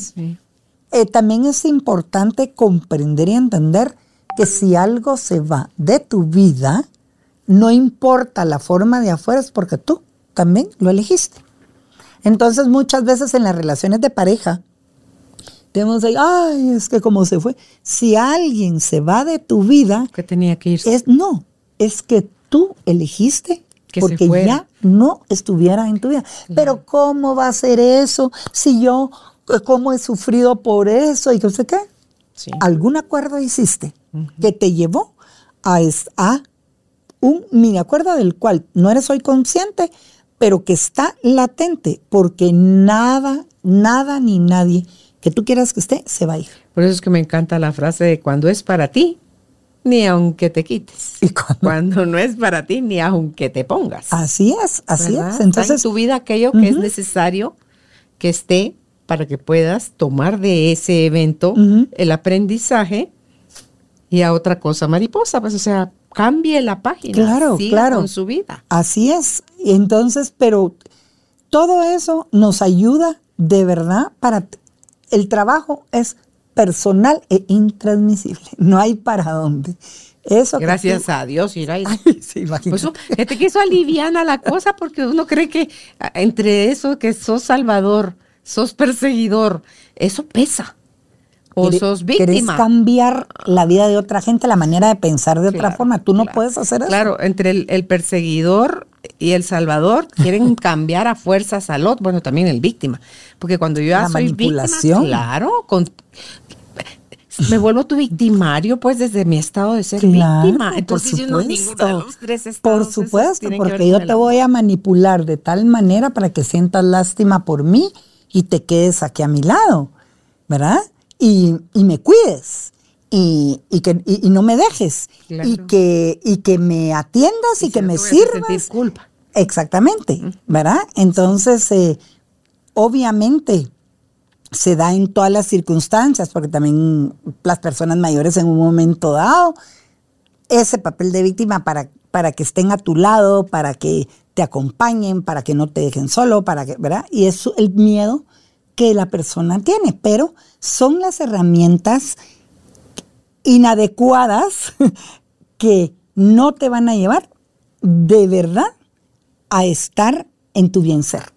eh, también es importante comprender y entender que si algo se va de tu vida, no importa la forma de afuera, es porque tú también lo elegiste. Entonces muchas veces en las relaciones de pareja, tenemos ahí, ay, es que como se fue. Si alguien se va de tu vida, que tenía que irse. Es, no, es que tú elegiste que porque ya no estuviera en tu vida. Pero ¿cómo va a ser eso si yo, eh, cómo he sufrido por eso y que sé qué? ¿Algún acuerdo hiciste que te llevó a, a un mini acuerdo del cual no eres hoy consciente, pero que está latente, porque nada, nada ni nadie que tú quieras que esté se va a ir. Por eso es que me encanta la frase de cuando es para ti, ni aunque te quites. ¿Y cuando? no es para ti, ni aunque te pongas. Así es, así es. Entonces, en tu vida aquello que es necesario que esté para que puedas tomar de ese evento el aprendizaje y a otra cosa mariposa, pues o sea, cambie la página. Claro, claro. Con su vida. Así es. Entonces, pero todo eso nos ayuda de verdad para el trabajo es personal e intransmisible. No hay para dónde. Eso Gracias a Dios, Irai. sí, pues, te quiso aliviar la cosa porque uno cree que ah, entre eso que sos salvador, sos perseguidor, eso pesa o sos víctima. Querés cambiar la vida de otra gente, la manera de pensar de otra forma. Tú no puedes hacer eso. Claro, entre el, perseguidor y el salvador quieren cambiar a fuerzas al otro. Bueno, también el víctima. Porque cuando yo ya soy víctima, claro, con, me vuelvo tu victimario, pues desde mi estado de ser víctima. Entonces, por supuesto, por supuesto, porque yo te voy a manipular de tal manera para que sientas lástima por mí y te quedes aquí a mi lado, ¿verdad? Y, me cuides. Y, que, y, no me dejes y, que, y que me atiendas y, que me sirvas. culpa. Exactamente, ¿verdad? Entonces, eh, obviamente se da en todas las circunstancias, porque también las personas mayores en un momento dado, ese papel de víctima para, para que estén a tu lado, para que te acompañen, para que no te dejen solo, para que, ¿verdad? Y es el miedo que la persona tiene, pero son las herramientas inadecuadas que no te van a llevar de verdad a estar en tu bien ser.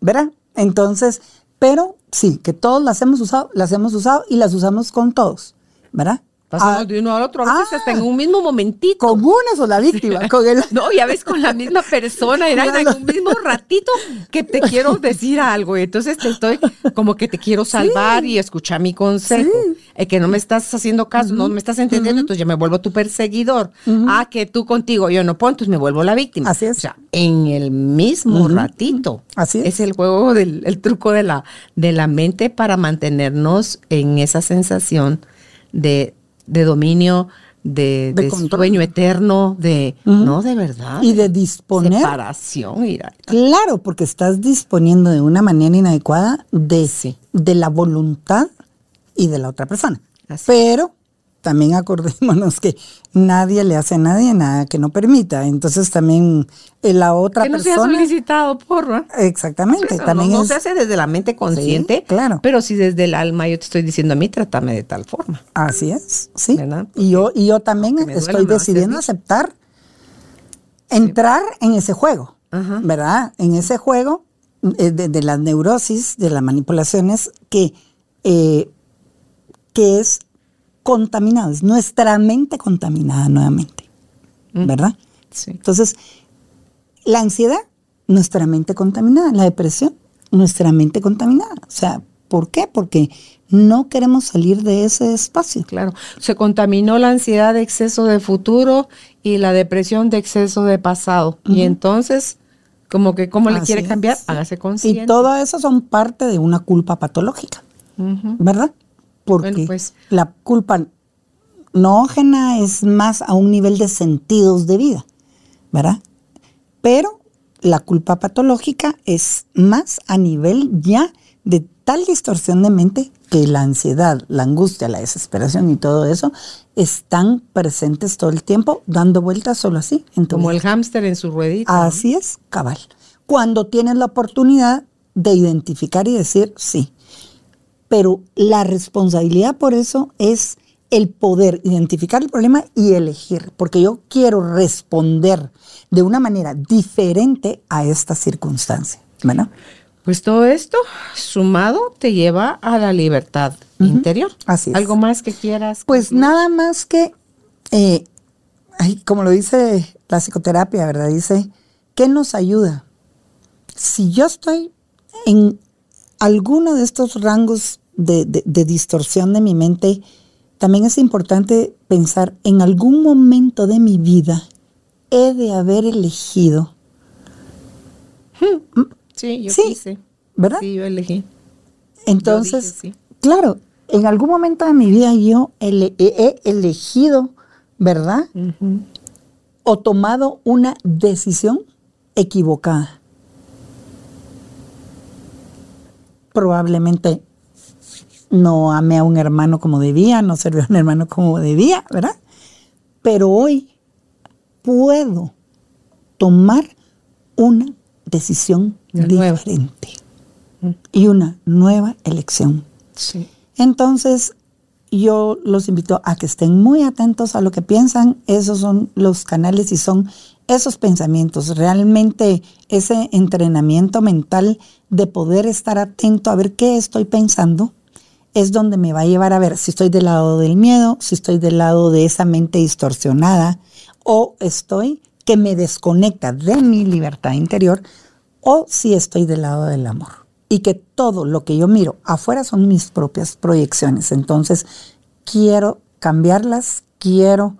¿Verdad? Entonces, pero sí, que todos las hemos usado, las hemos usado y las usamos con todos, ¿verdad? Pasamos Ah, de uno al otro, a veces ah. hasta en un mismo momentito. Con una sola víctima, con el... No, ya ves con la misma persona, era en un mismo ratito que te quiero decir algo. Y entonces te estoy como que te quiero salvar y escuchar mi consejo. Eh, que no me estás haciendo caso, no me estás entendiendo, entonces yo me vuelvo tu perseguidor. Ah, que tú contigo yo no puedo, entonces me vuelvo la víctima. Así es. O sea, en el mismo ratito. Así es. Es el juego del el truco de la, de la mente para mantenernos en esa sensación de, de dominio, de, De de sueño eterno, de, no, de verdad. Y de disponer. Separación, mira. Claro, porque estás disponiendo de una manera inadecuada de, Sí. de la voluntad y de la otra persona. Así. Pero también acordémonos que nadie le hace a nadie nada que no permita. Entonces también eh, la otra Que no se ha persona. solicitado por, ¿verdad? Exactamente. Eso también no, no es- se hace desde la mente consciente, claro. pero si desde el alma yo te estoy diciendo a mí, trátame de tal forma. Así es, sí. ¿Verdad? Y yo, y yo también estoy decidiendo aceptar entrar en ese juego, Ajá. ¿verdad? En ese juego eh, de, de las neurosis, de las manipulaciones, que, eh, que es contaminado, es nuestra mente contaminada nuevamente, ¿verdad? Sí. Entonces, la ansiedad, nuestra mente contaminada, la depresión, nuestra mente contaminada. O sea, ¿por qué? Porque no queremos salir de ese espacio. Claro, se contaminó la ansiedad de exceso de futuro y la depresión de exceso de pasado. Y entonces, como que, ¿cómo le Así quiere es. cambiar? Hágase consciente. Y todo eso son parte de una culpa patológica. ¿verdad? Porque Bueno, pues. la culpa noógena es más a un nivel de sentidos de vida, ¿verdad? Pero la culpa patológica es más a nivel ya de tal distorsión de mente que la ansiedad, la angustia, la desesperación y todo eso están presentes todo el tiempo, dando vueltas solo así en tu Como vida. el hámster en su ruedita. Así es, cabal. Cuando tienes la oportunidad de identificar y decir sí. Pero la responsabilidad por eso es el poder identificar el problema y elegir, porque yo quiero responder de una manera diferente a esta circunstancia. ¿verdad? Pues todo esto sumado te lleva a la libertad interior. Así es. ¿Algo más que quieras? Pues nada más que, eh, como lo dice la psicoterapia, ¿verdad? Dice, ¿qué nos ayuda? Si yo estoy en alguno de estos rangos de, de- de distorsión de mi mente, también es importante pensar en algún momento de mi vida he de haber elegido, Sí, yo Sí, quise. ¿verdad? Sí, yo elegí. Entonces, Yo dije sí. claro, en algún momento de mi vida yo ele- he, he elegido, ¿verdad? O tomado una decisión equivocada. Probablemente no amé a un hermano como debía, no serví a un hermano como debía, ¿verdad? Pero hoy puedo tomar una decisión Una nueva. diferente y una nueva elección. Sí. Entonces, yo los invito a que estén muy atentos a lo que piensan. Esos son los canales y son esos pensamientos. Realmente ese entrenamiento mental de poder estar atento a ver qué estoy pensando es donde me va a llevar a ver si estoy del lado del miedo, si estoy del lado de esa mente distorsionada o estoy que me desconecta de mi libertad interior o si estoy del lado del amor. Y que todo lo que yo miro afuera son mis propias proyecciones. Entonces, quiero cambiarlas, quiero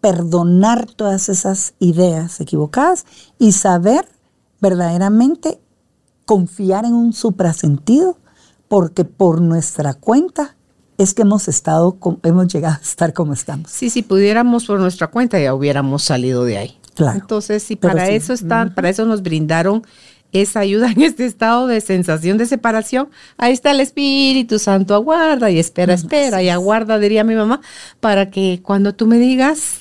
perdonar todas esas ideas equivocadas y saber verdaderamente confiar en un suprasentido, porque por nuestra cuenta es que hemos estado, hemos llegado a estar como estamos. Sí, si pudiéramos por nuestra cuenta ya hubiéramos salido de ahí. Claro. Entonces, si para sí. eso están, para eso nos brindaron esa ayuda en este estado de sensación de separación, ahí está el Espíritu Santo, aguarda y espera, espera y aguarda, diría mi mamá, para que cuando tú me digas,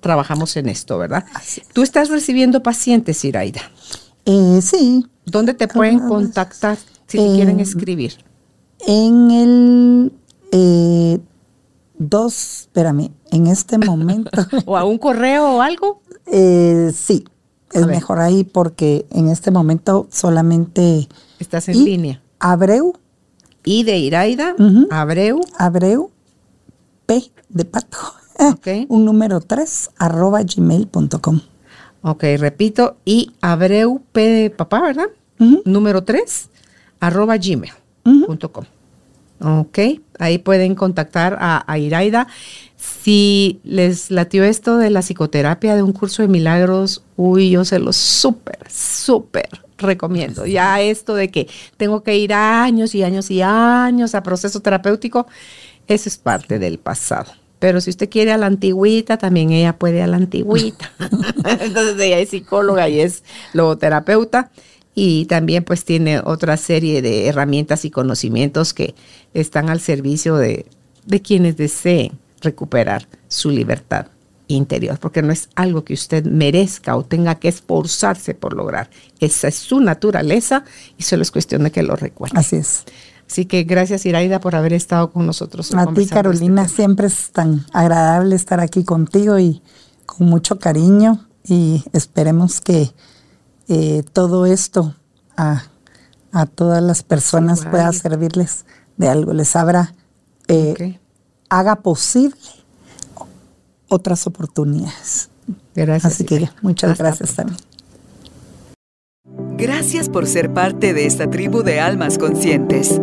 trabajamos en esto, ¿verdad? Así. Tú estás recibiendo pacientes, Iraida. Eh, sí, ¿Dónde te pueden contactar si te quieren escribir? en el eh, dos, espérame, en este momento, ¿O a un correo o algo? eh, sí, es mejor ahí porque en este momento solamente Estás en y línea. Abreu, Y de Iraida. Abreu, Abreu, P de pato. Un número 3 arroba gmail.com. Ok, repito, y Abreu P de papá, ¿verdad? Número 3 arroba gmail.com. Ok, ahí pueden contactar a, Iraida. Si les latió esto de la psicoterapia de un curso de milagros, uy, yo se los súper, súper recomiendo. Ya esto de que tengo que ir años y años y años a proceso terapéutico, eso es parte del pasado. Pero si usted quiere a la antigüita, también ella puede a la antigüita. Entonces ella es psicóloga y es logoterapeuta y también pues tiene otra serie de herramientas y conocimientos que están al servicio de, quienes deseen recuperar su libertad interior, porque no es algo que usted merezca o tenga que esforzarse por lograr. Esa es su naturaleza y solo es cuestión de que lo recuerde. Así es. Así que gracias Iraida por haber estado con nosotros. A ti este Carolina, siempre es tan agradable estar aquí contigo y con mucho cariño y esperemos que eh, todo esto a, todas las personas pueda servirles de algo, les abra, eh, haga posible otras oportunidades. Gracias. Así que muchas gracias también. Gracias por ser parte de esta tribu de almas conscientes.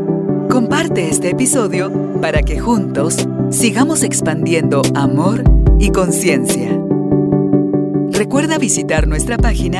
Comparte este episodio para que juntos sigamos expandiendo amor y conciencia. Recuerda visitar nuestra página